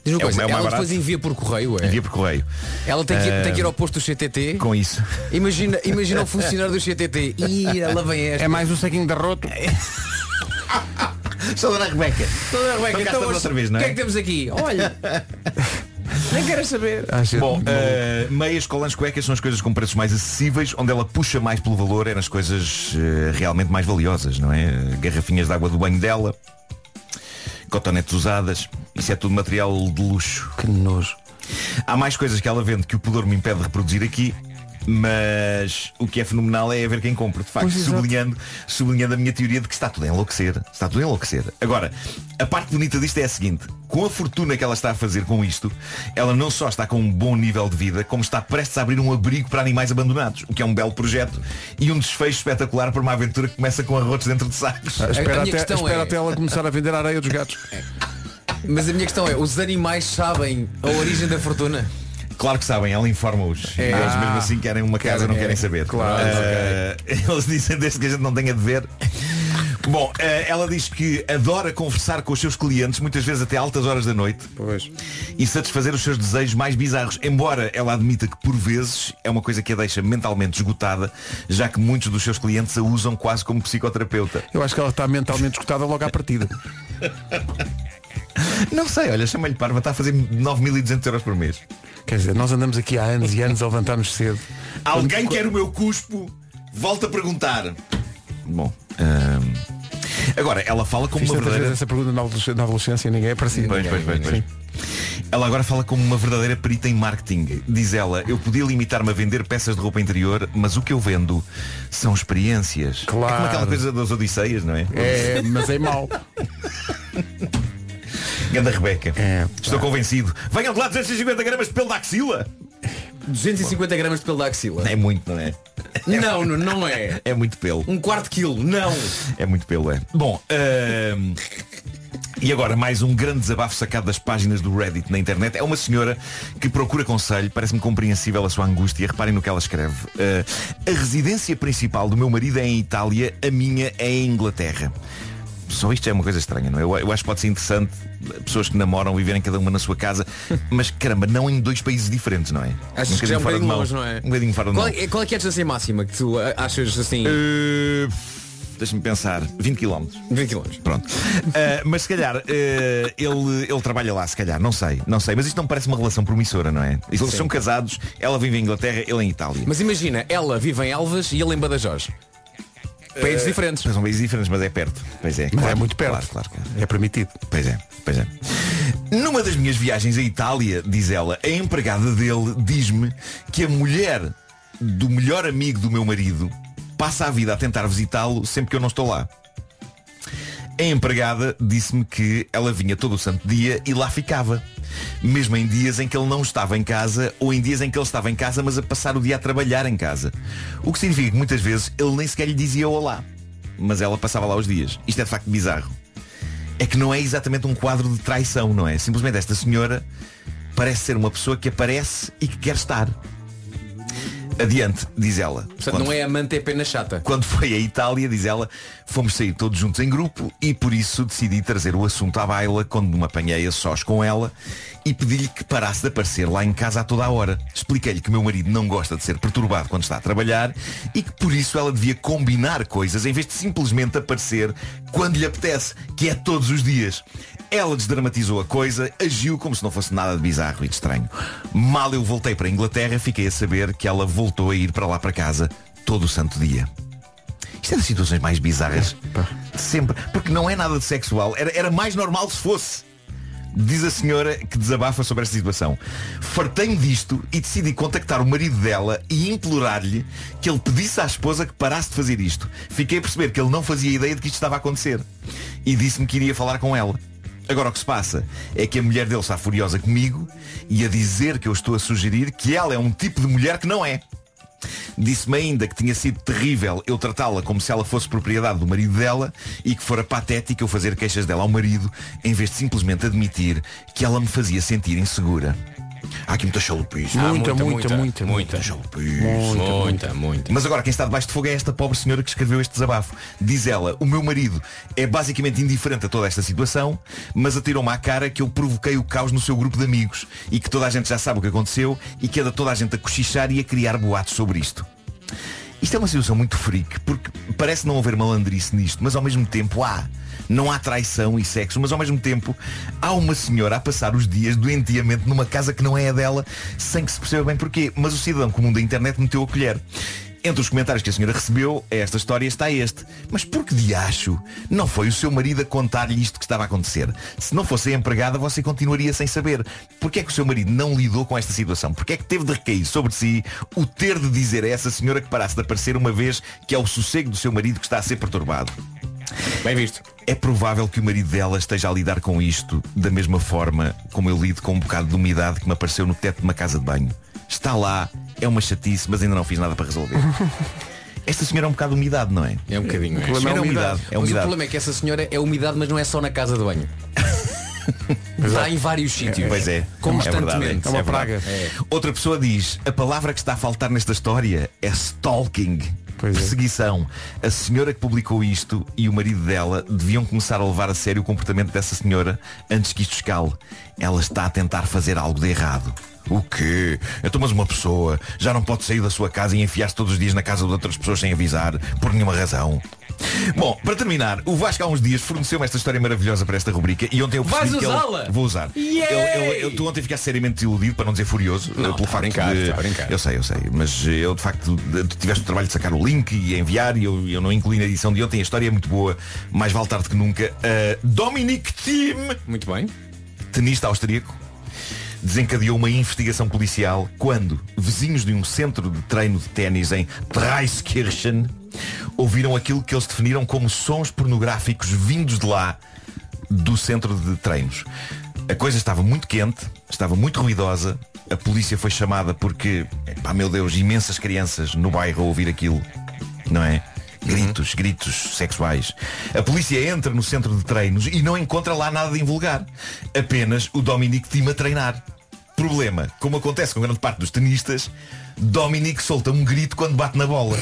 Diz uma É o- coisa, é o ela depois barato. envia por correio, é? Envia por correio. Ela tem que, ir, Ah, tem que ir ao posto do CTT. Com isso. Imagina, imagina o funcionário do CTT. Ih, ela vem esta. É mais um saquinho de arroto. Só Dona Rebeca. Toda a Rebeca, Então hoje, outra vez, não O é? que é que temos aqui? Olha. Nem quero saber. Acho- Bom, eh, meias, colãs, cuecas são as coisas com preços mais acessíveis, onde ela puxa mais pelo valor, é nas coisas eh, realmente mais valiosas, não é? Garrafinhas de água do banho dela, cotonetes usadas, isso é tudo material de luxo. Que nojo. Há mais coisas que ela vende que o pudor me impede de reproduzir aqui, mas o que é fenomenal é ver quem compra, de facto, Pois, exato. sublinhando, sublinhando a minha teoria de que está tudo a enlouquecer. Está tudo a enlouquecer. Agora, a parte bonita disto é a seguinte, com a fortuna que ela está a fazer com isto, ela não só está com um bom nível de vida, como está prestes a abrir um abrigo para animais abandonados, o que é um belo projeto e um desfecho espetacular para uma aventura que começa com arrotos dentro de sacos. Ah, espera minha até, questão espera é- até ela começar a vender a areia dos gatos. Mas a minha questão é, os animais sabem a origem da fortuna? Claro que sabem, ela informa-os. É. Eles Ah. mesmo assim querem uma casa, Querem, não é. querem saber. Claro, Eh, Eles dizem desde que a gente não tenha de ver. Bom, eh, ela diz que adora conversar com os seus clientes, muitas vezes até altas horas da noite, Pois. e satisfazer os seus desejos mais bizarros. Embora ela admita que por vezes é uma coisa que a deixa mentalmente esgotada, já que muitos dos seus clientes a usam quase como psicoterapeuta. Eu acho que ela está mentalmente escutada logo à partida. Não sei, olha, chama-lhe parva, está a fazer 9.200 euros por mês. Quer dizer, nós andamos aqui há anos e anos a levantar-nos cedo. Alguém quer o meu cuspo? Volta a perguntar. Bom. ahm, Agora, ela fala como Fiz uma verdadeira. essa pergunta na adolescência, ninguém aparecia. Pois, pois, pois, pois. Sim. Ela agora fala como uma verdadeira perita em marketing. Diz ela, eu podia limitar-me a vender peças de roupa interior, mas o que eu vendo são experiências. É Claro. como aquela coisa das Odisseias, não é? É, mas é mau. Ganda Rebeca. É, Estou convencido. Venham de lá 250 gramas de pelo da axila. 250 gramas de pelo da axila. É muito, não é? Não, não, não é. É muito pelo. Um quarto quilo, não. É muito pelo, é. Bom, ahm, e agora mais um grande desabafo sacado das páginas do Reddit na internet. É uma senhora que procura conselho, parece-me compreensível a sua angústia. Reparem no que ela escreve. Ah, a residência principal do meu marido é em Itália, a minha é em Inglaterra. Só isto é uma coisa estranha, não é? Eu, eu acho que pode ser interessante pessoas que namoram viverem cada uma na sua casa, mas caramba, não em dois países diferentes, não é? Achas que já é um de bocadinho longe, não é? Um bocadinho fora de Qual mão. é, qual é que é a distância máxima que tu ah, achas assim? Uh, Deixa-me pensar, 20 km. 20 km. Pronto. Uh, mas se calhar uh, ele, ele trabalha lá, se calhar, não sei, não sei. Mas isto não parece uma relação promissora, não é? Eles Sim. são casados, ela vive em Inglaterra, ele em Itália. Mas imagina, ela vive em Elvas e ele em Badajoz. Países Uh, diferentes. São países diferentes, mas é perto. Pois é. Mas claro, é muito perto. Claro, claro, claro. É permitido. Pois é, pois é. Numa das minhas viagens à Itália, diz ela, a empregada dele diz-me que a mulher do melhor amigo do meu marido passa a vida a tentar visitá-lo sempre que eu não estou lá. A empregada disse-me que ela vinha todo o santo dia e lá ficava. Mesmo em dias em que ele não estava em casa ou em dias em que ele estava em casa, mas a passar o dia a trabalhar em casa. O que significa que muitas vezes ele nem sequer lhe dizia olá. Mas ela passava lá os dias. Isto é de facto bizarro. É que não é exatamente um quadro de traição, não é? Simplesmente esta senhora parece ser uma pessoa que aparece e que quer estar. Adiante, diz ela. Portanto, não é amante, é pena chata. Quando foi à Itália, diz ela, fomos sair todos juntos em grupo e por isso decidi trazer o assunto à baila quando me apanhei a sós com ela e pedi-lhe que parasse de aparecer lá em casa a toda a hora. Expliquei-lhe que o meu marido não gosta de ser perturbado quando está a trabalhar e que por isso ela devia combinar coisas em vez de simplesmente aparecer quando lhe apetece, que é todos os dias. Ela desdramatizou a coisa, agiu como se não fosse nada de bizarro e de estranho. Mal eu voltei para a Inglaterra, fiquei a saber que ela voltou a ir para lá para casa todo o santo dia. Isto é das situações mais bizarras de sempre. Porque não é nada de sexual. Era, era mais normal se fosse. Diz a senhora que desabafa sobre esta situação. Fartei-me disto e decidi contactar o marido dela e implorar-lhe que ele pedisse à esposa que parasse de fazer isto. Fiquei a perceber que ele não fazia ideia de que isto estava a acontecer. E disse-me que iria falar com ela. Agora o que se passa é que a mulher dele está furiosa comigo e a dizer que eu estou a sugerir que ela é um tipo de mulher que não é. Disse-me ainda que tinha sido terrível eu tratá-la como se ela fosse propriedade do marido dela e que fora patético eu fazer queixas dela ao marido em vez de simplesmente admitir que ela me fazia sentir insegura. Há aqui muita chalupice. Ah, Muita, muita, muita, muita. Muita, Muita, muita. Mas agora quem está debaixo de fogo é esta pobre senhora que escreveu este desabafo. Diz ela, o meu marido é basicamente indiferente a toda esta situação, mas atirou-me à cara que eu provoquei o caos no seu grupo de amigos e que toda a gente já sabe o que aconteceu e que anda toda a gente a cochichar e a criar boatos sobre isto. Isto é uma situação muito freak, porque parece não haver malandrice nisto, mas ao mesmo tempo há. Não há traição e sexo, mas ao mesmo tempo há uma senhora a passar os dias doentiamente numa casa que não é a dela, sem que se perceba bem porquê. Mas o cidadão comum da internet meteu a colher. Entre os comentários que a senhora recebeu esta história está este. Mas por que de acho? Não foi o seu marido a contar-lhe isto que estava a acontecer. Se não fosse a empregada, você continuaria sem saber. Porquê é que o seu marido não lidou com esta situação? Porquê é que teve de recair sobre si o ter de dizer a essa senhora que parasse de aparecer uma vez que é o sossego do seu marido que está a ser perturbado? Bem visto. É provável que o marido dela esteja a lidar com isto da mesma forma como eu lido com um bocado de umidade que me apareceu no teto de uma casa de banho. Está lá, é uma chatice, mas ainda não fiz nada para resolver. Esta senhora é um bocado de umidade, não é? É um bocadinho. O problema é a umidade. É a Mas o umidade. problema é que essa senhora é umidade, mas não é só na casa de banho. Está em vários sítios. Pois é. Constantemente. É verdade, é. É. Outra pessoa diz, a palavra que está a faltar nesta história é stalking. Perseguição. A senhora que publicou isto e o marido dela deviam começar a levar a sério o comportamento dessa senhora antes que isto escale. Ela está a tentar fazer algo de errado. O quê? Então mas uma pessoa já não pode sair da sua casa e enfiar-se todos os dias na casa de outras pessoas sem avisar, por nenhuma razão. Bom, para terminar, o Vasco há uns dias forneceu-me esta história maravilhosa para esta rubrica e ontem eu Vais usá-la? Vou usar. Ele, eu, tu ontem ficaste seriamente desiludido, para não dizer furioso, Não, pelo a facto brincar, de... brincar. Eu sei, eu sei, mas eu de facto tu tiveste o trabalho de sacar o link e enviar e eu, eu não incluí na edição de ontem, a história é muito boa, mais vale tarde que nunca. Uh, Dominic Thiem, Muito bem. tenista austríaco, desencadeou uma investigação policial quando vizinhos de um centro de treino de ténis em Dreiskirchen ouviram aquilo que eles definiram como sons pornográficos vindos de lá do centro de treinos. A coisa estava muito quente, estava muito ruidosa, a polícia foi chamada porque Pá, meu Deus, imensas crianças no bairro a ouvir aquilo. Não é? Gritos, gritos sexuais. A polícia entra no centro de treinos e não encontra lá nada de invulgar. Apenas o Dominique Tim a treinar. Problema, como acontece com grande parte dos tenistas, Dominique solta um grito quando bate na bola.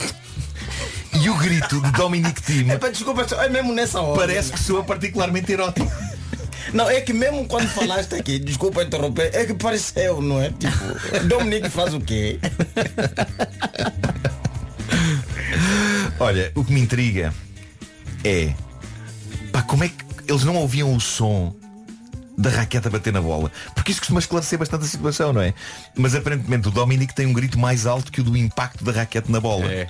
E o grito de Dominique Tim Epá, desculpa, é mesmo nessa hora. parece que soa particularmente erótico. Não, é que mesmo quando falaste aqui, desculpa interromper, é que pareceu, não é? Tipo, Dominique faz o quê? Olha, o que me intriga é pá, como é que eles não ouviam o som da raquete a bater na bola? Porque isso costuma esclarecer bastante a situação, não é? Mas aparentemente o Dominique tem um grito mais alto que o do impacto da raquete na bola. É.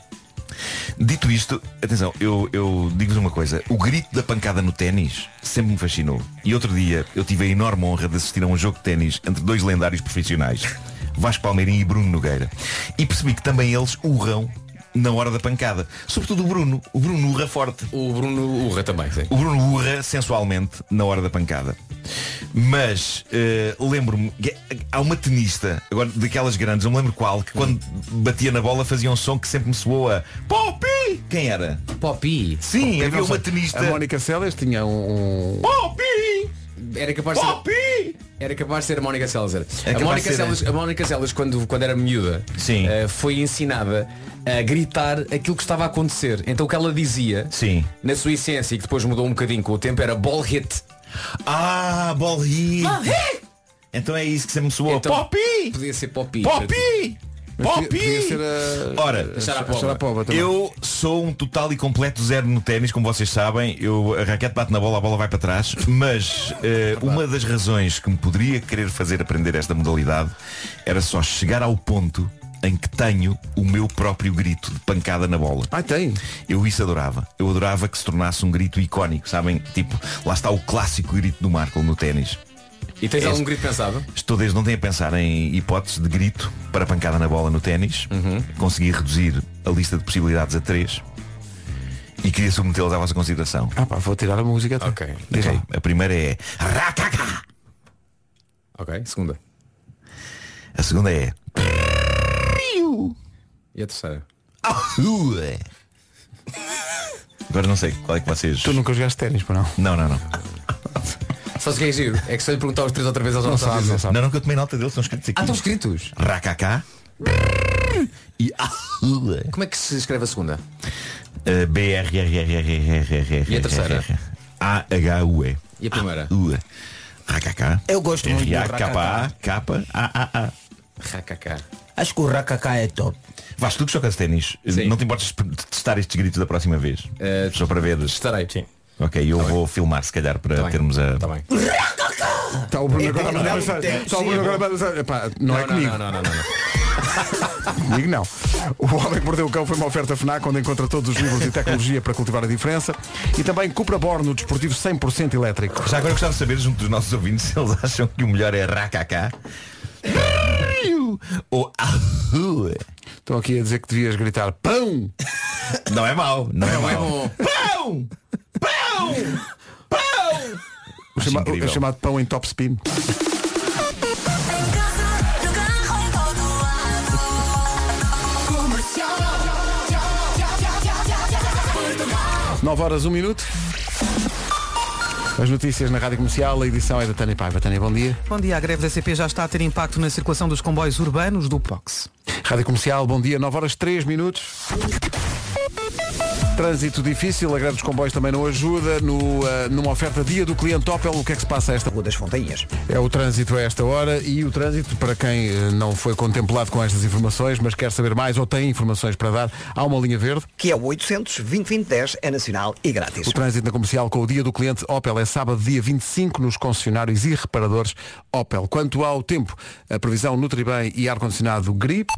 Dito isto, atenção, eu, eu digo-vos uma coisa. O grito da pancada no ténis sempre me fascinou. E outro dia eu tive a enorme honra de assistir a um jogo de ténis entre dois lendários profissionais, Vasco Palmeirinho e Bruno Nogueira. E percebi que também eles urram na hora da pancada. Sobretudo o Bruno. O Bruno urra forte. O Bruno urra também, sim. O Bruno urra sensualmente na hora da pancada. Mas eh, lembro-me, que há uma tenista, agora daquelas grandes, não me lembro qual, que quando batia na bola fazia um som que sempre me soou a Poppy! Quem era? Poppy. Sim, Não havia uma tenista. A Mónica Seles tinha um. Poppy! Era capaz de ser, era capaz de ser a Mónica Seles. era. É a, Mónica ser, Seles a Mónica Seles, quando, quando era miúda, Sim. eh, foi ensinada a gritar aquilo que estava a acontecer. Então o que ela dizia, Sim. na sua essência, e que depois mudou um bocadinho com o tempo, era ball hit. Ah, ball hit! Então é isso que sempre me soou. Então, Poppy! Podia ser Poppy. Poppy! Ser a- Ora, a eu sou um total e completo zero no ténis, como vocês sabem. Eu, a raquete bate na bola, a bola vai para trás. Mas eh, uma das razões que me poderia querer fazer aprender esta modalidade era só chegar ao ponto em que tenho o meu próprio grito de pancada na bola. Ah, tem. Eu isso adorava. Eu adorava que se tornasse um grito icónico, sabem? Tipo, lá está o clássico grito do Marco no ténis. E tens É- algum grito pensado? Estou desde ontem a pensar em hipóteses de grito para pancada na bola no ténis. Uhum. Consegui reduzir a lista de possibilidades a três. E queria submetê-las à vossa consideração. Ah pá, vou tirar a música. então. Ok. Diz lá. Ok, A primeira é Rakaka. Ok, segunda. A segunda é E a terceira? Agora não sei qual é que vocês. Tu nunca jogaste ténis, para não? Não, não, não. Só se quer giro. É que se eu lhe perguntar os três outra vez, eles não, Não sabem não sabe. Não, não, que eu tomei nota deles, estão escritos aqui. Ah, estão escritos. Rakaka. E. Como é que se escreve a segunda? Uh, B R R R R R R R E a terceira? A H U E. A primeira? U. Rakaka. Eu gosto muito do R A K A Rakaka. K A A A. Rakaka. Acho que o Rakaka é top. Vasco, tu que jogas ténis, não te importas de testar estes gritos da próxima vez? Eh, Só para ver. Estarei. Sim. Ok, eu vou filmar se calhar para Tá bem. termos a. Tá bem. Está o Bruno agora a mandar não, mensagem. tem- Está o Bruno agora a mandar mensagem. Não, é comigo. não, não, não, não. Comigo não. O Homem que Mordeu o Cão foi uma oferta FNAC onde encontra todos os livros e tecnologia para cultivar a diferença. E também Cupra Borno, desportivo 100% elétrico. Já agora gostava de saber, junto dos nossos ouvintes, se eles acham que o melhor é Rakaka. Ou Ahua. Estão aqui a dizer que devias gritar pão! Não é mau, não, é Não é mau. bom. Pão! Pão! Pão! O, chama- incrível. é chamado pão em top spin. Nove horas, um minuto. As notícias na Rádio Comercial, a edição é da Tânia Paiva. Tânia, bom dia. Bom dia, a greve da CP já está a ter impacto na circulação dos comboios urbanos do POX. Rádio Comercial, bom dia, 9 horas 3 minutos. Trânsito difícil, a greve dos comboios também não ajuda. No, ah, numa oferta dia do cliente Opel, o que é que se passa a esta Rua das Fontainhas. É o trânsito a esta hora e o trânsito, para quem eh, não foi contemplado com estas informações, mas quer saber mais ou tem informações para dar, há uma linha verde. Que é o 800 2010 é nacional e grátis. O trânsito na comercial com o dia do cliente Opel é sábado, dia 25, nos concessionários e reparadores Opel. Quanto ao tempo, a previsão Nutribem e ar-condicionado GRIP.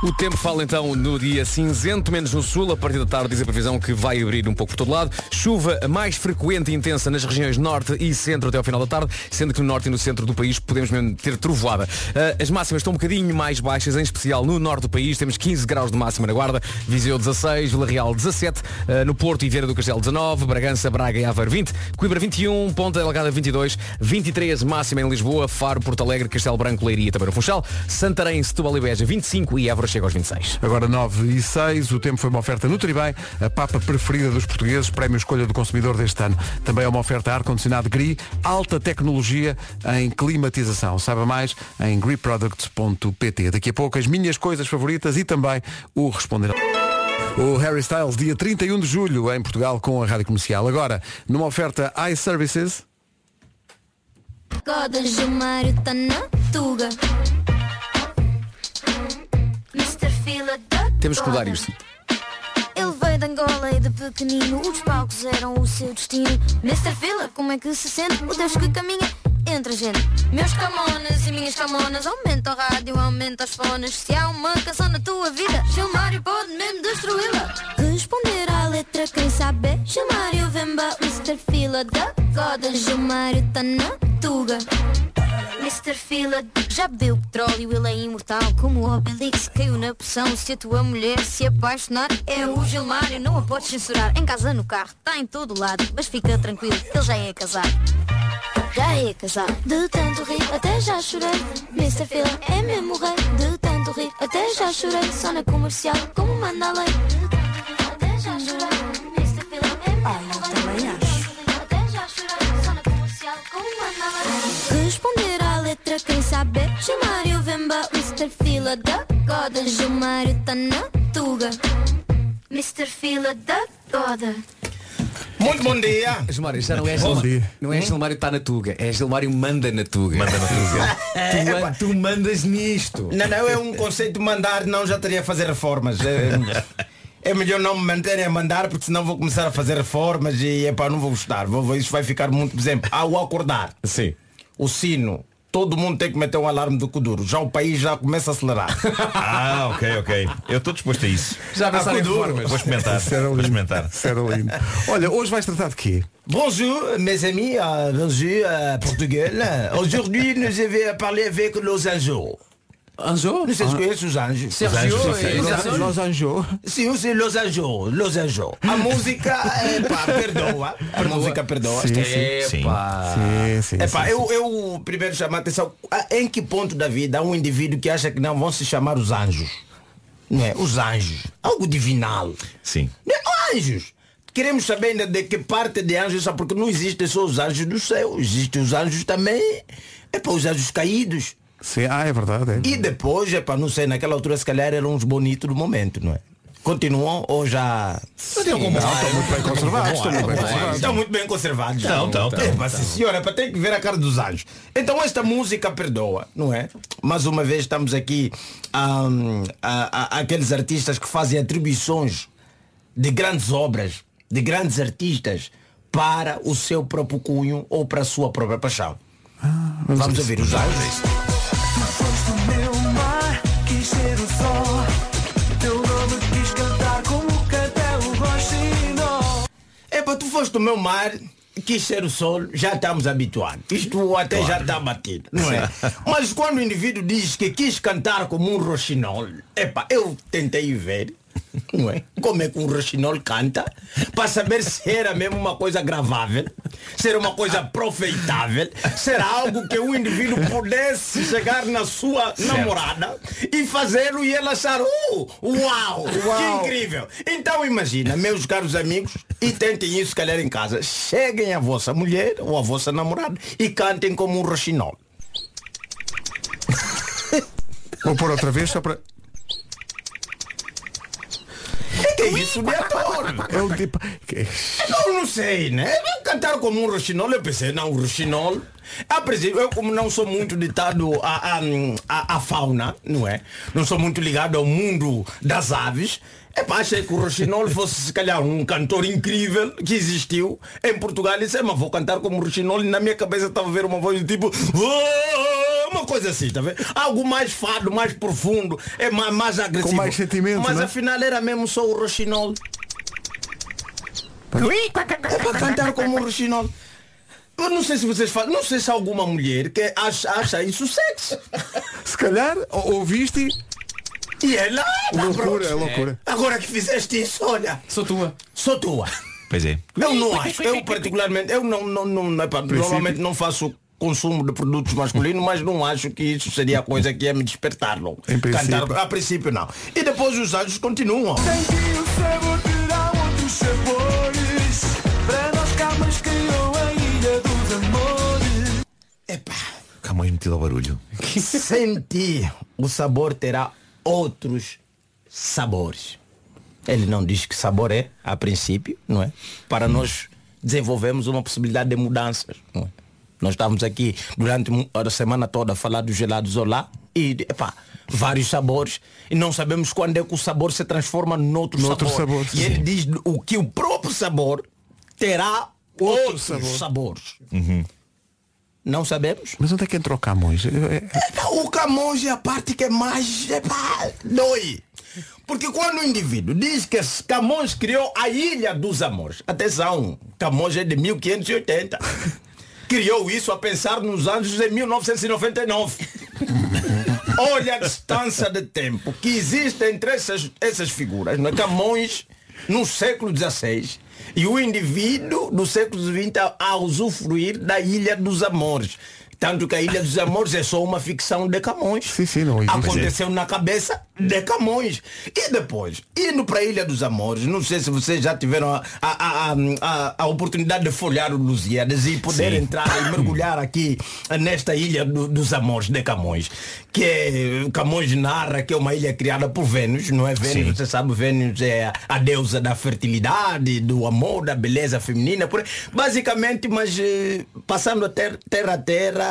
O tempo fala então no dia cinzento, menos no sul. A partir da tarde diz a previsão que vai abrir um pouco por todo lado. Chuva mais frequente e intensa nas regiões norte e centro até ao final da tarde, sendo que no norte e no centro do país podemos mesmo ter trovoada. Ah, as máximas estão um bocadinho mais baixas, em especial no norte do país. Temos 15 graus de máxima na Guarda, Viseu 16, Vila Real 17, ah, no Porto e Vieira do Castelo 19, Bragança, Braga e Aveiro 20, Coimbra 21, Ponta Delgada 22, 23 máxima em Lisboa, Faro, Porto Alegre, Castelo Branco, Leiria também no Funchal, Santarém, Setúbal e Beja 25 e Évora chega aos 26. Agora 9 e 6, o tempo foi uma oferta Nutribem, a papa preferida dos portugueses, prémio escolha do consumidor deste ano. Também é uma oferta ar-condicionado GRI, alta tecnologia em climatização. Saiba mais em griproducts.pt. Daqui a pouco as minhas coisas favoritas e também o responder. O Harry Styles, dia 31 de julho, em Portugal, com a Rádio Comercial. Agora, numa oferta iServices. Goda Gilmário tá na tuga. Temos que mudar isto. Ele veio de Angola e de pequenino Os palcos eram o seu destino Mr. Fila, como é que se sente? O Deus que caminha entre a gente Meus camonas e minhas camonas Aumenta o rádio, aumenta os fones Se há uma canção na tua vida Gilmário pode mesmo destruí-la Responder à letra quem sabe é Gilmário Vemba, Mr. Fila da Goda Gilmário tá na tuga Mr. Fila já bebeu petróleo, ele é imortal Como o Obelix. Caiu na poção Se a tua mulher se apaixonar É o Gilmário, não a podes censurar Em casa, no carro, está em todo lado Mas fica tranquilo, ele já é casado. Já é casado. De tanto rir, até já chorei. Mr. Fila é mesmo rei. De tanto rir, até já chorei. Só na comercial, como manda a lei. De tanto rir, até já chorei. Mr. Fila é mesmo rei quem sabe é Gilmário Vemba, Mr. Fila da Goda Gilmário tá na tuga Mr. Fila da Goda Muito bom dia. Gilmário, já não é Bom Gilmário. dia. Não é Gilmário está na Tuga, é Gilmário manda na Tuga. Manda na Tuga. tu, man- tu mandas nisto. Não, não, é um conceito de mandar, não já teria a fazer reformas. É, é melhor não me manterem a mandar porque senão vou começar a fazer reformas e epá, não vou gostar. Vou, vou- isso vai ficar muito, por exemplo, ao acordar. Sim. O sino. Todo mundo tem que meter um alarme do Kuduro. Já o país já começa a acelerar. Ah, ok, ok. Eu estou disposto a isso. Já pensaram em Vou experimentar. Vou experimentar. Lindo. Olha, hoje vais tratar de quê? Bonjour mes amis, euh, bonjour euh, Portugal. Aujourd'hui nous allons parler avec los anjos. Anjos? Não sei se conhece os anjos. Sergio Os anjos, e sim. Los Anjos? Los Anjos. Sim, eu sei Los Anjos, Los Anjos. A música, é, pá, perdoa. A música perdoa. Sim, sim. Epá. Sim, sim. Epá, sim, eu, eu primeiro chamo a atenção em que ponto da vida há um indivíduo que acha que não vão se chamar os anjos. Não é? Os anjos. Algo divinal. Sim. Não é? Anjos. Queremos saber ainda de que parte de anjos são, porque não existem só os anjos do céu, existem os anjos também, é para os anjos caídos. Sim, ah, é verdade. É. E depois, é para não sei, naquela altura se calhar eram uns bonitos do momento, não é? Continuam ou já. Não tem como Não, estão muito bem conservados. Estão muito bem conservados. Estão muito bem conservados. Estão, estão, estão. É, mas, sim, senhora, para ter que ver a cara dos anjos. Então esta música perdoa, não é? Mais uma vez estamos aqui hum, a, a- aqueles artistas que fazem atribuições de grandes obras, de grandes artistas para o seu próprio cunho ou para a sua própria paixão. Vamos, ouvir os anjos. Meu mar, quis ser o sol. Teu nome quis cantar como canta o roxinol. É foste o meu mar, quis ser o sol, já estamos habituados. Isto até já está batido, não é? Mas quando o indivíduo diz que quis cantar como um roxinol, epá, eu tentei ver, não é? Como é que um roxinol canta, para saber se era mesmo uma coisa gravável, se era uma coisa profeitável, se era algo que o indivíduo pudesse chegar na sua namorada e fazê-lo e ela achar, uh, uau, que incrível. Então imagina, meus caros amigos, e tentem isso, se calhar, em casa. Cheguem a vossa mulher ou a vossa namorada e cantem como um roxinol. Vou pôr outra vez só para. É isso de ator. O tipo. Eu não sei, né? Cantar como um roxinol, eu pensei, não, o roxinol. A princípio, eu como não sou muito ditado à, à- à fauna, não é? Não sou muito ligado ao mundo das aves. É pá, achei que o Roxinol fosse se calhar um cantor incrível que existiu em Portugal e disse, mas vou cantar como o Roxinol e na minha cabeça estava a ver uma voz do tipo "Oh, uma coisa assim, tá vendo? Algo mais fado, mais profundo, é mais, mais agressivo. mais sentimento, Mas não é? afinal era mesmo só o roxinol. É para cantar como um roxinol. Eu não sei se vocês falam, não sei se há alguma mulher que acha, acha isso sexy. Se calhar, ou- ouviste E ela. tá Loucura, é loucura. Agora que fizeste isso, olha. Sou tua. Sou tua. Pois é. Eu não acho, eu particularmente, eu não, não, não, não é pá, normalmente não faço consumo de produtos masculinos, mas não acho que isso seria a coisa que ia me despertar não. Em princípio. Cantar, a princípio não. E depois os anjos continuam. Camões metido ao barulho. Sentir o sabor terá outros sabores. Ele não diz que sabor é, a princípio, não é? Para nós desenvolvermos uma possibilidade de mudanças. É? Nós estávamos aqui durante a semana toda a falar dos gelados Olá e epá, vários sabores e não sabemos quando é que o sabor se transforma noutro, Noutro sabor. sabor, E ele diz o que o próprio sabor terá outros sabores. Não sabemos? Mas onde é que entra o Camões? É- O Camões é a parte que é mais epá, dói. Porque quando o indivíduo diz que Camões criou a Ilha dos Amores, atenção, Camões é de 1580. Criou isso a pensar nos anos de 1999. Olha a distância de tempo que existe entre essas, essas figuras. Não é? Camões no século XVI e o indivíduo do século XX a, a usufruir da Ilha dos Amores. Tanto que a Ilha dos Amores é só uma ficção de Camões. Sim, sim, não existe. Aconteceu na cabeça de Camões. E depois, indo para a Ilha dos Amores, não sei se vocês já tiveram a, a, a, a, oportunidade de folhear o Lusíadas e poder entrar e mergulhar aqui nesta Ilha do- dos Amores de Camões. Que é, Camões narra que é uma ilha criada por Vênus, não é Vênus? Você sabe, Vênus é a deusa da fertilidade, do amor, da beleza feminina. Basicamente, mas eh, passando a ter, terra a terra,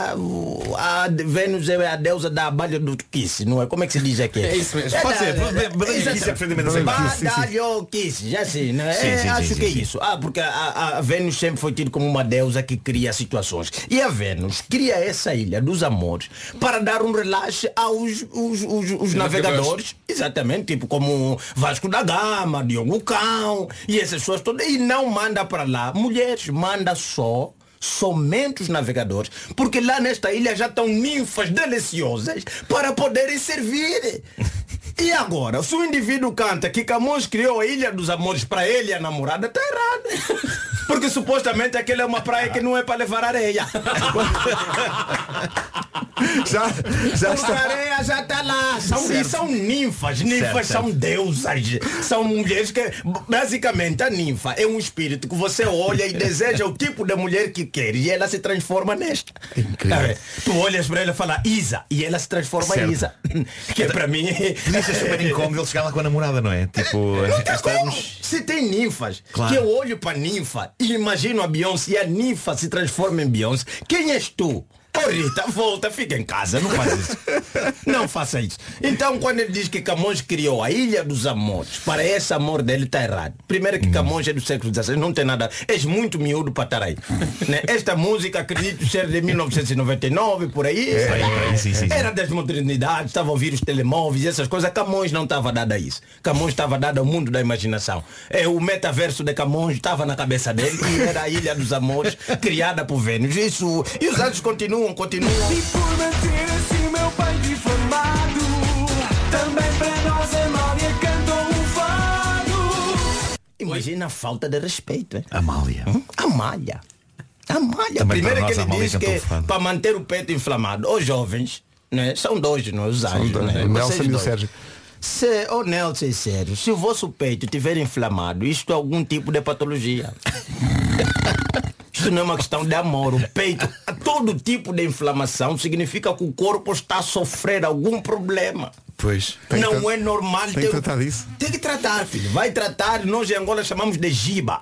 a Vênus é a deusa da abelha do kiss, não é? Como é que se diz aqui? É isso mesmo. É Pode da- ser, pode- é- é- é. Badalho kiss, já sei? Sim, É, sim, sim, acho sim, que é isso. Ah, porque a, a- a Vênus sempre foi tida como uma deusa que cria situações. E a Vênus cria essa ilha dos amores para dar um relaxe aos os, os- os navegadores. Exatamente, tipo como Vasco da Gama, Diogo Cão e essas pessoas todas. E não manda para lá mulheres, manda só somente os navegadores, porque lá nesta ilha já estão ninfas deliciosas para poderem servir. E agora, se o indivíduo canta que Camões criou a Ilha dos Amores para ele e a namorada, está errado. Porque supostamente aquela é uma praia que não é para levar areia. Já, já Porque a está. areia já está lá. São, e Certo. são ninfas. Ninfas Certo, são deusas. São mulheres que. Basicamente, a ninfa é um espírito que você olha e deseja o tipo de mulher que quer. E ela se transforma nesta. Incrível. Vendo? Tu olhas para ela e fala Isa. E ela se transforma Certo. em Isa. Que é para mim. Podia ser super incómodo ele chegar lá com a namorada, não é? Tipo, cá Como? Se tem ninfas, Claro. que eu olho para ninfa imagino a Beyoncé e a ninfa se transforma em Beyoncé, quem és tu? Ô Rita, volta, fica em casa, não faça isso. Não faça isso. Então, quando ele diz que Camões criou a Ilha dos Amores, para esse amor dele está errado. Primeiro que Camões é do século XVI, não tem nada. És muito miúdo para estar aí. Né? Esta música, acredito ser de 1999, por aí. É, sim, sim. Era das modernidades, estava a ouvir os telemóveis e essas coisas. Camões não estava dado a isso. Camões estava dado ao mundo da imaginação. É, o metaverso de Camões estava na cabeça dele e era a Ilha dos Amores, criada por Vênus. Isso, e os anos continuam, continuam. E por manter assim meu peito inflamado Também para nós a Mália cantou um fado Imagina a falta de respeito. hein? Amália. Hum? Amália. Amália. Também Primeiro para que ele Amália diz que fado. para manter o peito inflamado, os jovens, né? são dois, não é? os anjos. dois, né? o Nelson e o. Sérgio. Se, ô Nelson e Sérgio, se o vosso peito estiver inflamado, isto é algum tipo de patologia. Isto não é uma questão de amor. O peito, todo tipo de inflamação significa que o corpo está a sofrer algum problema. Pois. Que não tra- é normal Tem que tratar disso. Tem que tratar, filho. Vai tratar, nós em Angola chamamos de giba.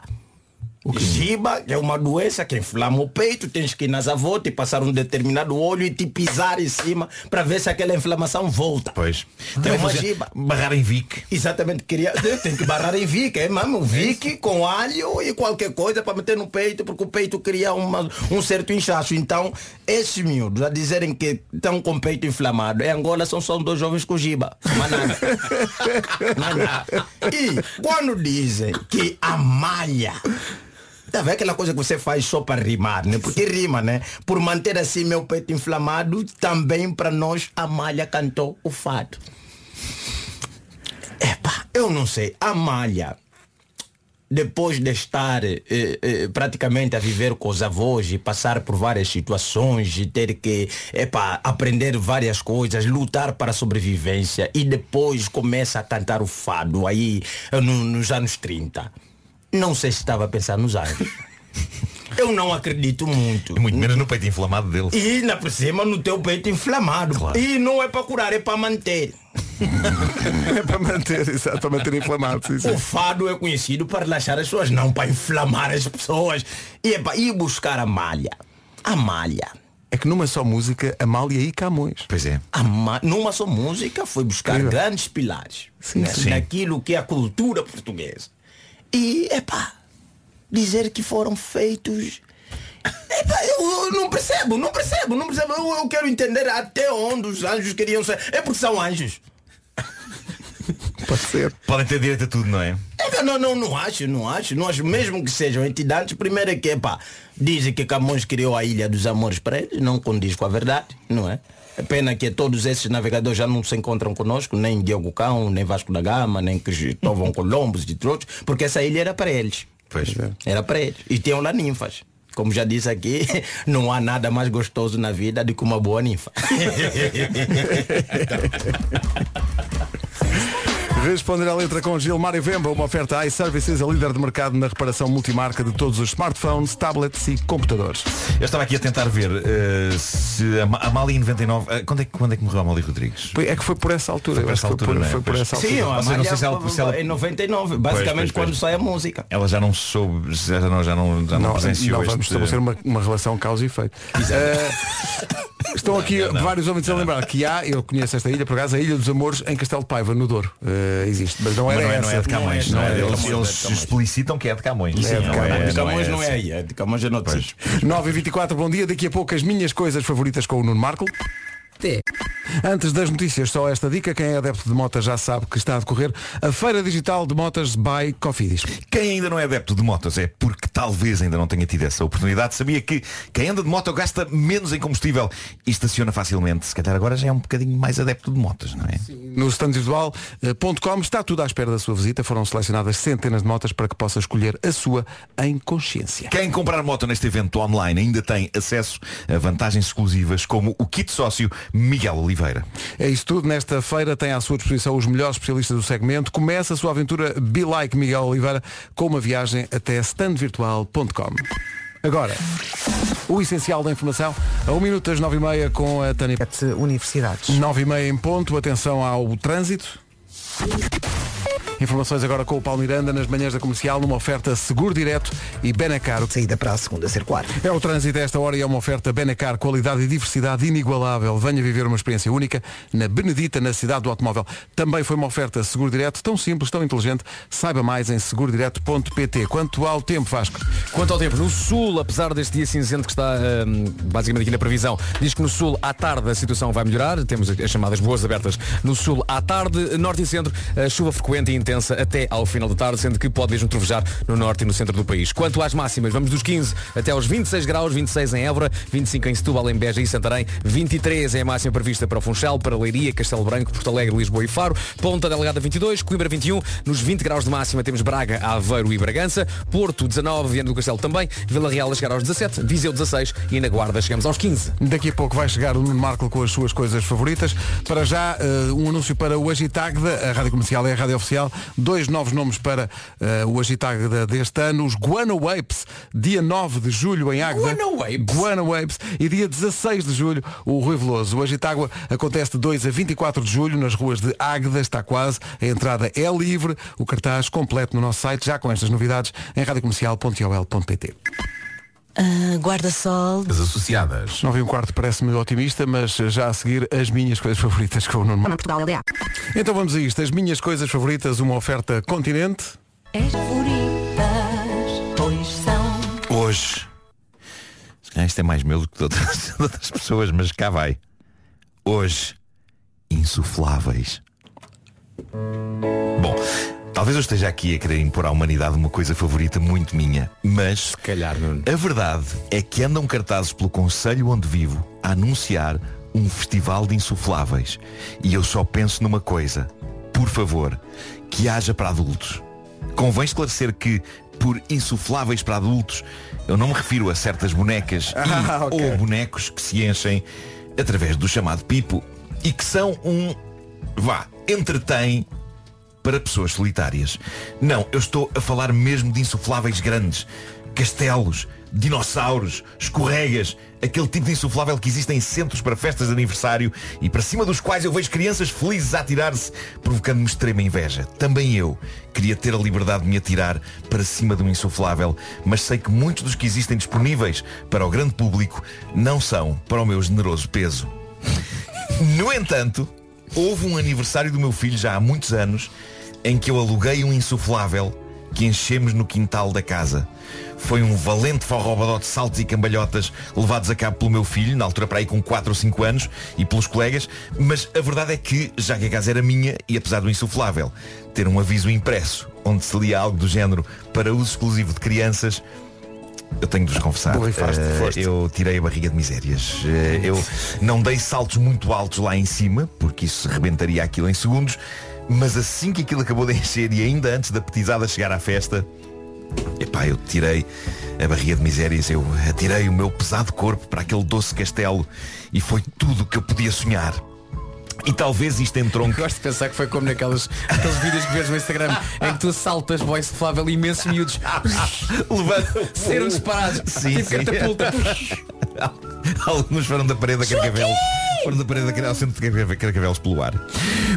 Giba é uma doença que inflama o peito, tens que ir nas avós, te passar um determinado óleo e te pisar em cima para ver se aquela inflamação volta. Pois. É Também uma giba. Barrar em Vic. Exatamente, queria, tem que barrar em Vic, é mesmo, Vic com alho e qualquer coisa para meter no peito, porque o peito cria uma- um certo inchaço. Então, esses miúdos a dizerem que estão com o peito inflamado, em Angola são só dois jovens com giba. Mas nada. Nada. E quando dizem que a malha Tá vendo aquela coisa que você faz só para rimar, né? Porque rima, né? Por manter assim meu peito inflamado, também para nós a malha cantou o fado. Epa, eu não sei. A malha, depois de estar eh, eh, praticamente a viver com os avós e passar por várias situações e ter que epa, aprender várias coisas, lutar para a sobrevivência e depois começa a cantar o fado aí eh, no- nos anos 30. Não sei se estava a pensar nos anos. Eu não acredito muito. Muito menos no peito inflamado dele. E ainda por cima no teu peito inflamado. E não é para curar, é para manter. é para manter, exato, para manter inflamado. Sim, sim. O fado é conhecido para relaxar as pessoas, não para inflamar as pessoas. E é para ir buscar a malha. A malha. É que numa só música, Amália e Camões. Pois é. A ma- numa só música foi buscar Incrível. grandes pilares Sim, né, sim. daquilo que é a cultura portuguesa. E, epá, dizer que foram feitos. Epá, eu, eu não percebo, não percebo, não percebo. Eu, eu quero entender até onde os anjos queriam ser. É porque são anjos. Pode ser. Podem ter direito a tudo, não é? É, Não, não, não acho, não acho, não acho. Mesmo que sejam entidades, primeiro é que, epá, dizem que Camões criou a Ilha dos Amores para eles, não condiz com a verdade, não é? É pena que todos esses navegadores já não se encontram conosco, nem Diogo Cão, nem Vasco da Gama, nem Cristóvão Colombo e outros, porque essa ilha era para eles. Pois. Era para eles. E tinham lá ninfas. Como já disse aqui, não há nada mais gostoso na vida do que uma boa ninfa. Responder à letra com Gilmar e Vemba, uma oferta iServices, a líder de mercado na reparação multimarca de todos os smartphones, tablets e computadores. Eu estava aqui a tentar ver eh, se a, Ma- a Mali em 99. eh, quando, é, que- quando é que morreu a Mali Rodrigues? Foi- É que foi por essa altura. Foi por eu acho essa que foi altura, é? foi por Pois. essa Sim, altura. a seja, não sei se ela- Malha se ela- em 99, Pois, basicamente pois, pois. quando sai a música. Ela já não soube, já não, já não, já não, não, presenciou não este... vamos estabelecer uma, uma relação causa e efeito. Eh, estão aqui Não, não, vários ouvintes a lembrar que há, eu conheço esta ilha, por acaso, a Ilha dos Amores em Castelo de Paiva, no Douro. Eh, existe, mas não Mas era não é, essa. não é de Camões. Não é, de eles Camões, eles é Camões. explicitam que é de Camões. Sim, é, é- de Camões não é aí, é de Camões é noutro sítio. 9 e 24 bom dia. Daqui a pouco as minhas coisas favoritas com o Nuno Marco. Antes das notícias, só esta dica. Quem é adepto de motas já sabe que está a decorrer a Feira Digital de Motas by Cofidis. Quem ainda não é adepto de motos é porque talvez ainda não tenha tido essa oportunidade. Sabia que quem anda de moto gasta menos em combustível e estaciona facilmente. Se calhar agora já é um bocadinho mais adepto de motas, não é? No standvirtual.com está tudo à espera da sua visita. Foram selecionadas centenas de motas para que possa escolher a sua em consciência. Quem comprar moto neste evento online ainda tem acesso a vantagens exclusivas como o kit sócio Miguel Oliveira. É isso tudo. Nesta feira tem à sua disposição os melhores especialistas do segmento. Começa a sua aventura Be Like Miguel Oliveira com uma viagem até standvirtual.com. Agora, o essencial da informação, a 1 minuto das 9 e meia com a Tânia. Universidades. 9 e meia em ponto, atenção ao trânsito. Informações agora com o Paulo Miranda nas manhãs da comercial numa oferta seguro direto e Benacar. Saída para a segunda circular. É o trânsito a esta hora e é uma oferta Benacar, qualidade e diversidade inigualável. Venha viver uma experiência única na Benedita, na cidade do automóvel. Também foi uma oferta seguro direto, tão simples, tão inteligente. Saiba mais em segurodireto.pt. Quanto ao tempo, Vasco. Quanto ao tempo, no Sul, apesar deste dia cinzento que está hum, basicamente aqui na previsão, diz que no Sul à tarde a situação vai melhorar, temos as chamadas boas abertas no Sul à tarde, Norte e Centro, a chuva frequente e intensa até ao final da tarde, sendo que pode mesmo trovejar no Norte e no Centro do país. Quanto às máximas, vamos dos 15 até aos 26 graus, 26 em Évora, 25 em Setúbal, em Beja e Santarém, 23 é a máxima prevista para Funchal, para Leiria, Castelo Branco, Porto Alegre, Lisboa e Faro, Ponta Delgada 22, Coimbra 21, nos 20 graus de máxima temos Braga, Aveiro e Bragança, Porto 19, Viana do Castelo também, Vila Real a chegar aos 17, Viseu 16 e na Guarda chegamos aos 15. Daqui a pouco vai chegar o Nuno Marco com as suas coisas favoritas. Para já, eh, um anúncio para o Agitagda, a rádio comercial é a rádio oficial Dois novos nomes para eh, o Agitagda deste ano, os Guana Wapes, dia 9 de julho em Águeda. Guana Wapes? Wapes. E dia 16 de julho, o Rui Veloso. O Agitágua acontece de 2 a 24 de julho nas ruas de Águeda, está quase. A entrada é livre. O cartaz completo no nosso site, já com estas novidades, em radiocomercial.ol.pt. Ah, Guarda-sol. As associadas. 9 e um quarto parece-me otimista, mas já a seguir as minhas coisas favoritas com o Nuno. Portugal LDA. Então vamos a isto. As minhas coisas favoritas, uma oferta continente. As favoritas, pois são. Hoje. Se calhar isto é mais meu do que de outras, de outras pessoas, mas cá vai. Hoje. Insufláveis. Bom, talvez eu esteja aqui a querer impor à humanidade uma coisa favorita muito minha, mas se calhar, a verdade é que andam cartazes pelo Conselho onde vivo a anunciar um festival de insufláveis. E eu só penso numa coisa. Por favor, que haja para adultos. Convém esclarecer que, por insufláveis para adultos, eu não me refiro a certas bonecas e- Ah, ok. ou bonecos que se enchem através do chamado pipo e que são um, vá, entretém para pessoas solitárias. Não, eu estou a falar mesmo de insufláveis grandes. Castelos, dinossauros, escorregas, aquele tipo de insuflável que existe em centros para festas de aniversário e para cima dos quais eu vejo crianças felizes a atirar-se, provocando-me extrema inveja. Também eu queria ter a liberdade de me atirar para cima de um insuflável, mas sei que muitos dos que existem disponíveis para o grande público não são para o meu generoso peso. No entanto, houve um aniversário do meu filho já há muitos anos em que eu aluguei um insuflável que enchemos no quintal da casa. Foi um valente forrobodó de saltos e cambalhotas levados a cabo pelo meu filho, na altura para aí com 4 ou 5 anos, e pelos colegas, mas a verdade é que, já que a casa era minha, e apesar do insuflável ter um aviso impresso, onde se lia algo do género para uso exclusivo de crianças, eu tenho de vos confessar, foste. eu tirei a barriga de misérias. Eh, eu não dei saltos muito altos lá em cima, porque isso rebentaria aquilo em segundos, mas assim que aquilo acabou de encher e ainda antes da petizada chegar à festa, epá, eu tirei a barriga de misérias, eu atirei o meu pesado corpo para aquele doce castelo e foi tudo o que eu podia sonhar. E talvez isto entronque. Gosto de pensar que foi como naqueles aqueles vídeos que vês no Instagram em que tu saltas boy suflável e imensos miúdos levantam serão disparados Sim, tipo sim. catapulta Alguns foram da parede a carcavelos. Foram da parede carcavelos, centro de carcave- carcavelos pelo ar.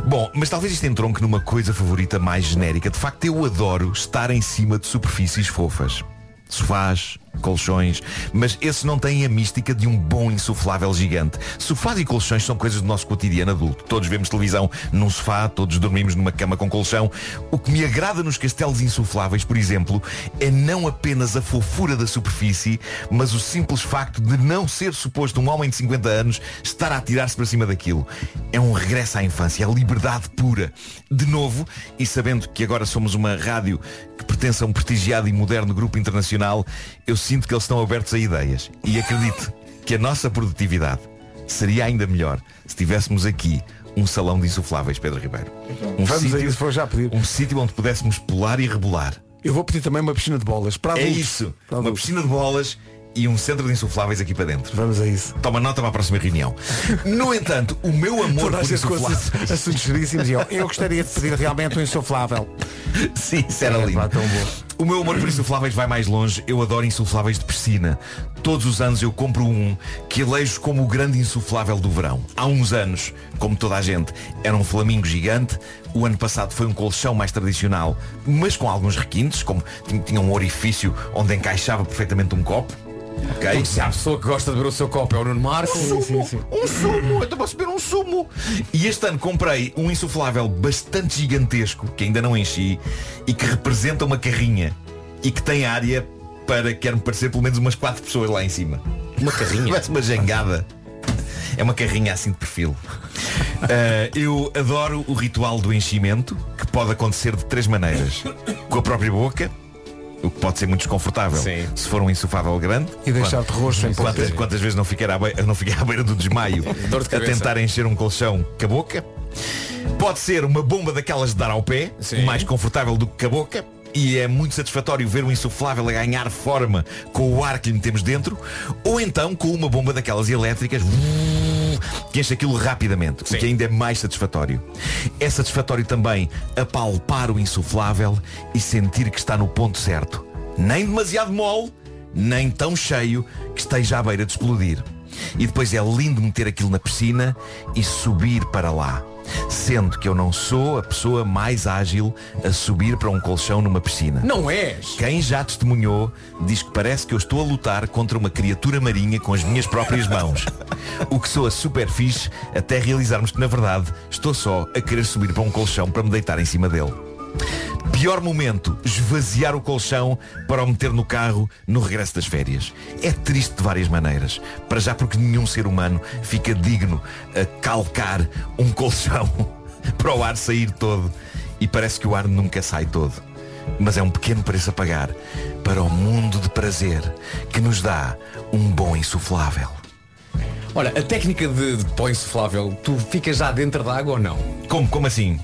Bom, mas talvez isto entronque numa coisa favorita mais genérica. De facto, eu adoro estar em cima de superfícies fofas. Sofás, colchões, mas esses não têm a mística de um bom insuflável gigante. Sofás e colchões são coisas do nosso cotidiano adulto. Todos vemos televisão num sofá, todos dormimos numa cama com colchão. O que me agrada nos castelos insufláveis, por exemplo, é não apenas a fofura da superfície, mas o simples facto de não ser suposto um homem de 50 anos estar a atirar-se para cima daquilo. É um regresso à infância, é liberdade pura. De novo, e sabendo que agora somos uma rádio que pertence a um prestigiado e moderno grupo internacional, eu sinto que eles estão abertos a ideias. E acredito que a nossa produtividade seria ainda melhor se tivéssemos aqui um salão de insufláveis, Pedro Ribeiro. Um Vamos a sítio- isso, vou já pedir. Um sítio onde pudéssemos pular e rebolar. Eu vou pedir também uma piscina de bolas. Para É isso. Para Uma adultos. piscina de bolas e um centro de insufláveis aqui para dentro. Vamos a isso. Toma nota para a próxima reunião. No entanto, o meu amor por insufláveis. seríssimos e eu, eu gostaria de pedir realmente um insuflável. Sim, isso era É, lindo. pá, tão bom. O meu amor por insufláveis vai mais longe. Eu adoro insufláveis de piscina. Todos os anos eu compro um que elejo como o grande insuflável do verão. Há uns anos, como toda a gente, era um flamingo gigante. O ano passado foi um colchão mais tradicional, mas com alguns requintes, como tin- tinha um orifício onde encaixava perfeitamente um copo. Ok? Porque se há pessoa que gosta de beber o seu copo é o Nuno Marco Um sumo, um sumo, eu estou a beber um sumo. E este ano comprei um insuflável bastante gigantesco, que ainda não enchi, e que representa uma carrinha. E que tem área para, quer-me parecer, pelo menos umas quatro pessoas lá em cima. Uma carrinha? Parece uma jangada. É uma carrinha assim de perfil. Ah, eu adoro o ritual do enchimento, que pode acontecer de três maneiras. Com a própria boca, o que pode ser muito desconfortável se for um insuflável grande. E deixar-te roxo em quantas, quantas vezes não fiquei, à beira, não fiquei à beira do desmaio Dor de a tentar encher um colchão com a boca. Pode ser uma bomba daquelas de dar ao pé, Sim. mais confortável do que com a boca. E é muito satisfatório ver um insuflável a ganhar forma com o ar que lhe metemos dentro. Ou então com uma bomba daquelas elétricas que enche aquilo rapidamente, o que ainda é mais satisfatório. É satisfatório também apalpar o insuflável e sentir que está no ponto certo. Nem demasiado mole, nem tão cheio que esteja à beira de explodir. E depois é lindo meter aquilo na piscina e subir para lá. Sendo que eu não sou a pessoa mais ágil a subir para um colchão numa piscina. Não és? Quem já testemunhou diz que parece que eu estou a lutar contra uma criatura marinha com as minhas próprias mãos. O que soa super fixe até realizarmos que na verdade estou só a querer subir para um colchão para me deitar em cima dele. Pior momento, esvaziar o colchão para o meter no carro no regresso das férias. É triste de várias maneiras. Para já porque nenhum ser humano fica digno a calcar um colchão para o ar sair todo. E parece que o ar nunca sai todo. Mas é um pequeno preço a pagar para o mundo de prazer que nos dá um bom insuflável. Olha, a técnica de, de pó insuflável, tu ficas já dentro da água ou não? Como, como assim?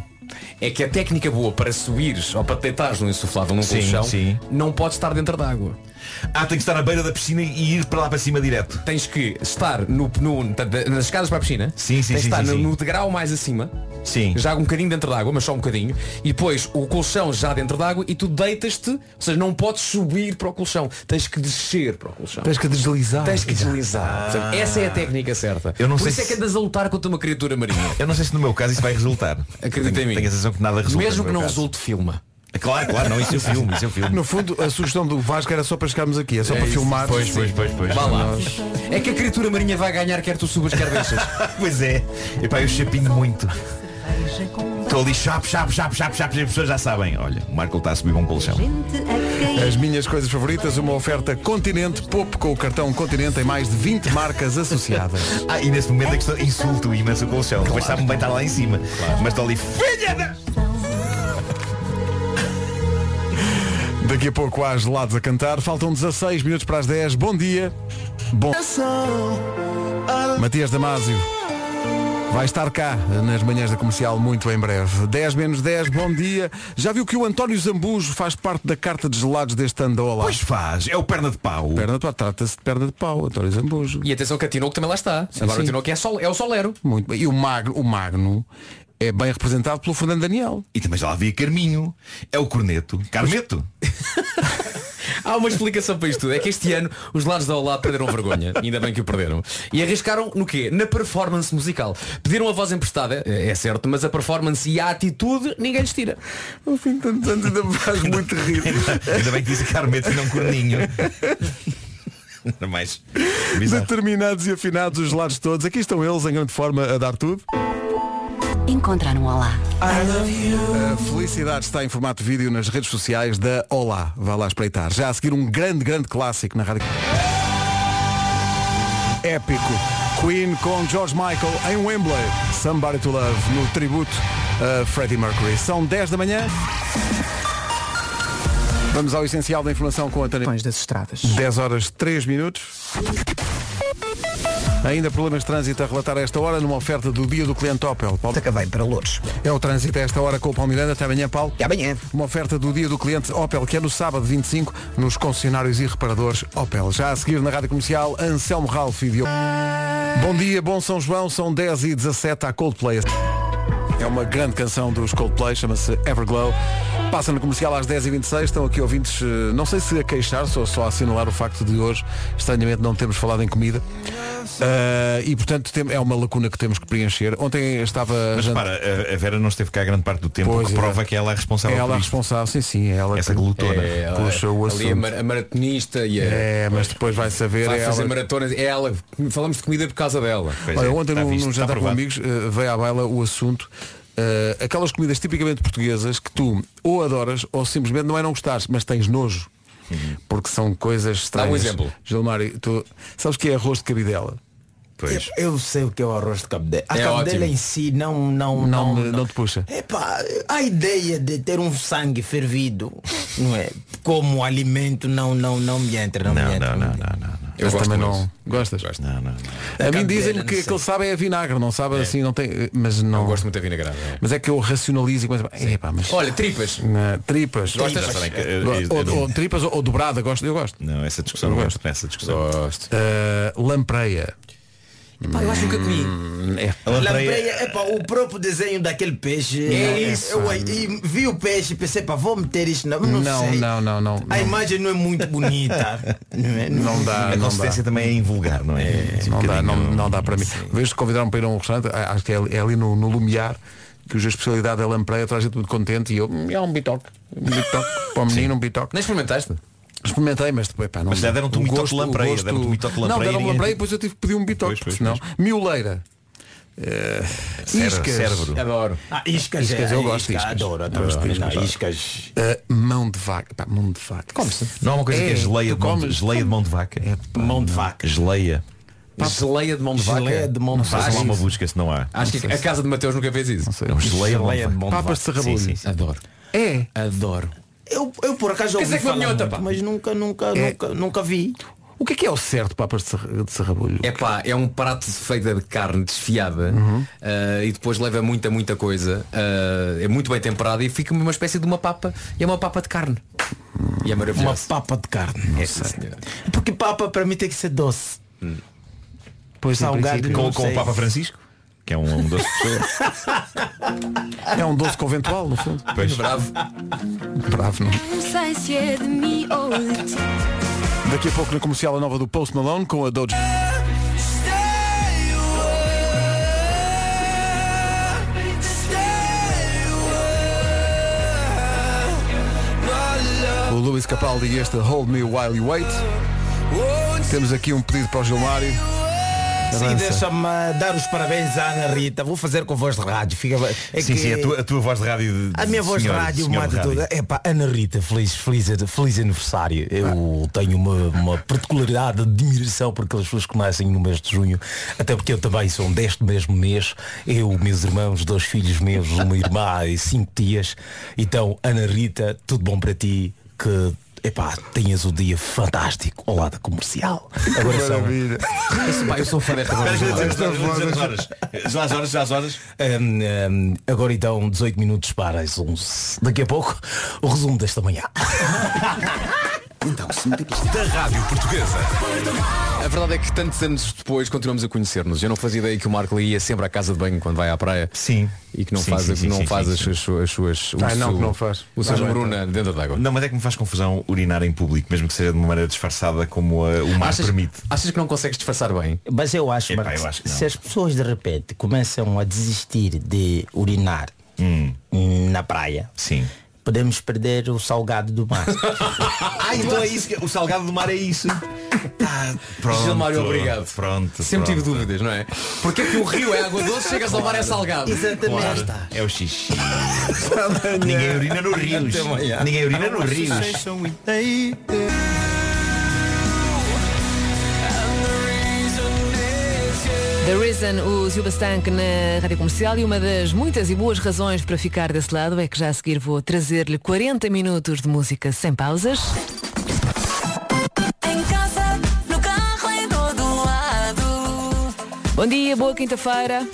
É que a técnica boa para subires ou para deitares no insuflável num colchão não pode estar dentro da água. Ah, tem que estar à beira da piscina e ir para lá para cima direto. Tens que estar no, no- nas escadas para a piscina. Sim, sim, Tens sim, que estar sim, no, no degrau mais acima. Sim. Já um bocadinho dentro da água, mas só um bocadinho. E depois o colchão já dentro da água e tu deitas-te. Ou seja, não podes subir para o colchão. Tens que descer para o colchão. Tens que deslizar. Tens que deslizar. Portanto, essa é a técnica certa. Eu não Por sei isso é se- que andas a lutar contra uma criatura marinha. Eu não sei se no meu caso isso vai resultar. Acredita em mim. Tenho a sensação que nada resulta. Mesmo que não caso. resulte, filma. Claro, claro, não, isso é filme, isso é filme. No fundo, a sugestão do Vasco era só para chegarmos aqui, é só É para isso. filmar. Pois, pois, pois, pois. Vá lá. É que a criatura marinha vai ganhar quer tu subas, quer deixas. pois é. Epá, eu chapinho muito. Estou ali chapo, chapo, chapo, chapo, e as pessoas já sabem. Olha, o Marco está a subir um colchão. As minhas coisas favoritas, uma oferta Continente Pop com o cartão Continente em mais de 20 marcas associadas. Ah, e nesse momento é que estou, insulto imenso o colchão. Depois sabe-me bem estar lá em cima. Mas estou ali, filha da... Daqui a pouco há gelados a cantar. Faltam 16 minutos para as 10. Bom dia. Bom. Matias Damasio vai estar cá nas manhãs da comercial muito em breve. 10 menos 10, bom dia. Já viu que o António Zambujo faz parte da carta de gelados deste ano da Olá? Pois faz, é o perna de pau. Perna de pau, trata-se de perna de pau, António Zambujo. E atenção que a Tinoco também lá está. Agora sim. o Tinoco é, sol, é o Solero. Muito bem. E o Magno, o Magno é bem representado pelo Fernando Daniel. E também já lá havia Carminho. É o corneto. Carmeto. Há uma explicação para isto tudo. É que este ano os lados da Olá perderam vergonha. Ainda bem que o perderam. E arriscaram no quê? Na performance musical. Pediram a voz emprestada, é é certo, mas a performance e a atitude ninguém lhes tira. Ao fim de tantos anos ainda me faz muito rir. Ainda bem que disse Carmeto e não corninho. Mais bizarro. Determinados e afinados os lados todos. Aqui estão eles em grande forma a dar tudo. Encontrar no Olá. A felicidade está em formato vídeo nas redes sociais da Olá. Vá lá espreitar. Já a seguir um grande, grande clássico na rádio. Épico. Queen com George Michael em Wembley. Somebody to Love no tributo a Freddie Mercury. São 10 da manhã. Vamos ao essencial da informação com a Tânia. das estradas. 10 horas 3 minutos. Ainda problemas de trânsito a relatar a esta hora numa oferta do dia do cliente Opel. Paulo. Acabei para Lourdes. É o trânsito a esta hora com o Paulo Miranda. Até amanhã, Paulo. Até amanhã. Uma oferta do dia do cliente Opel, que é no sábado 25, nos concessionários e reparadores Opel. Já a seguir na Rádio Comercial, Anselmo Ralph e Diogo. Bom dia, bom São João, são 10 e 17 à Coldplay. É uma grande canção dos Coldplay, chama-se Everglow. Passa no comercial às 10h26, estão aqui ouvintes, eh, não sei se a queixar-se ou só a assinalar o facto de hoje, estranhamente, não termos falado em comida. Eh, e portanto tem- é uma lacuna que temos que preencher. Ontem estava. Mas jant- para, a- a Vera não esteve cá grande parte do tempo, Pois que é. prova que ela é responsável É ela isto. responsável, sim, sim, é ela Essa que glutona. É, ela- puxa o ali a, assunto. mar- a maratonista e a, É, mas depois vai saber. vai é fazer ela- maratonas. É ela. Falamos de comida por causa dela. Olha, é, ontem num, visto, num jantar com amigos eh, veio à baila o assunto eh, aquelas comidas tipicamente portuguesas que tu ou adoras ou simplesmente não é não gostares, mas tens nojo. Porque são coisas estranhas. Dá um exemplo. Gilmário, tu sabes que é arroz de cabidela? Pois. Eu, eu sei o que é o arroz de cabidela. A É cabidela ótimo. em si não não Não, não, me- não te puxa. Epá, a ideia de ter um sangue fervido, não é? Como alimento não não não me entra, não, Não, me entra. não, não, não, não. Eu Mas gosto também muito. não gostas. Não, não, não. A mim dizem-me que aquele sabe é vinagre, não sabe assim, não tem. Mas não. Eu gosto muito da vinagrada. é. Mas é que eu racionalizo e. Epá, mas. Olha, tripas. Na- tripas. Gostas? Que, eh, eh, Ou, eh, ou tripas ou, ou dobrada, gosto, eu gosto. Não, essa discussão Eu não gosto. gosto. Essa discussão. Gosto. Uh, lampreia. Pá, eu acho que nunca comi. É. A lampreia- Lampreia, epá, o próprio desenho daquele peixe. É eu- isso. Eu, e vi o peixe e pensei, pá, vou meter isto. Não, não, Não, sei. não, não, não. A imagem não é muito bonita. não, é? Não dá, A não consistência dá. também é invulgar, não é? Assim, um Não dá, não, não dá para mim. Vez de convidar-me para ir a um restaurante, acho que é, ali- é ali no, no Lumiar, que hoje a especialidade é lampreia, traz gente muito contente e eu, "Hum, é um bitoque. Um bitoque para o menino, um bitoque. Nem experimentaste? Experimentei, mas depois, pá, não Mas já deram-te um bitoque gosto- de lampreia, gosto- deram-te um bitoque de Não, lampreia, deram-me ninguém- lampreia e depois eu tive que pedir um bitoque, Pois, pois, senão. Mioleira. Eh, Cérebro, iscas. cérebro. Adoro. Ah, iscas, Iscas, é, eu gosto de isca, iscas. Adoro, adoro. Adoro, Não, adoro. iscas. Eh, mão de vaca. Pá, mão de vaca. Como-se? Não há uma coisa que é geleia de, mão de, geleia de mão de vaca. Mão de vaca. Geleia. Geleia de mão de vaca. Geleia de mão de Não sei lá uma busca se não há. Acho que a casa de Mateus nunca fez isso. Não, geleia de mão de Geleia de vaca. mão de Papas de vaca. sim, sim. Adoro. É. Adoro. Eu, eu por acaso ouvi uma falar minhota, muito, pá. mas nunca, nunca, É. nunca, nunca vi. O que é que é o certo papas de sarrabulho? É pá, é um prato feito de carne desfiada Uhum. eh, e depois leva muita, muita coisa. eh, é muito bem temperado e fica uma espécie de uma papa. E é uma papa de carne. E é Uma maravilhoso. papa de carne. É. Porque papa para mim tem que ser doce. Pois, em Salgado Com, com o Papa Francisco, que é um, um doce de. É um doce conventual, no fundo. Pois. Bravo. Bravo, não? Não sei se é de mim ou de ti. Daqui a pouco na comercial a nova do Post Malone com a Doja. O Luís Capaldi e este Hold Me While You Wait. Temos aqui um pedido para o Gilmário. Sim, deixa-me dar os parabéns à Ana Rita. Vou fazer com voz de rádio. Fica... É sim, que- sim, a tua, a tua voz de rádio. de- A minha voz senhor- de rádio mata tudo. É pá, Ana Rita, feliz, feliz, feliz aniversário. Eu tenho uma, uma particularidade de admiração por aquelas pessoas que nascem no mês de junho, até porque eu também sou deste mesmo mês. Eu, meus irmãos, dois filhos meus, uma irmã e cinco tias. Então, Ana Rita, tudo bom para ti. Que Epá, tenhas um dia fantástico ao lado comercial. Agora são... Maravilha. Eu, pá, eu sou fã desta voz. Já às horas, já às horas. Hum, hum, agora então 18 minutos para as 11. Daqui a pouco o resumo desta manhã. Da Rádio Portuguesa. A verdade é que tantos anos depois continuamos a conhecer-nos. Eu não fazia ideia que o Marco ia sempre à casa de banho quando vai à praia. Sim. E que não Sim, faz, sim, sim, não sim, faz sim, as, sim. as suas. As suas o Ai, não, seu- que não faz. O seu Tá bem, número então. na- dentro d'água. Não, mas é que me faz confusão urinar em público, mesmo que seja de uma maneira disfarçada como uh, o mar Achas, permite. achas que não consegues disfarçar bem? Mas eu acho, Epá, Marcos, eu acho que não. se as pessoas de repente começam a desistir de urinar Hum, na praia, sim. Podemos perder o salgado do mar. Ah, então é isso que o salgado do mar é isso. Ah, pronto. Gilmário, obrigado. Pronto. Sempre tive pronto. dúvidas, não é? Porque é que o rio é água doce, chegas ao mar é salgado. Exatamente. Claro, é o xixi. Ninguém urina. Até amanhã. Ninguém urina nos rios. The Reason, o Silbastank na Rádio Comercial e uma das muitas e boas razões para ficar desse lado é que já a seguir vou trazer-lhe 40 minutos de música sem pausas. Em casa, no carro, em todo lado. Bom dia, boa quinta-feira.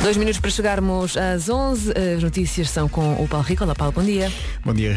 Dois minutos para chegarmos às 11. As notícias são com o Paulo Rico. Olá, Paulo, bom dia. Bom dia,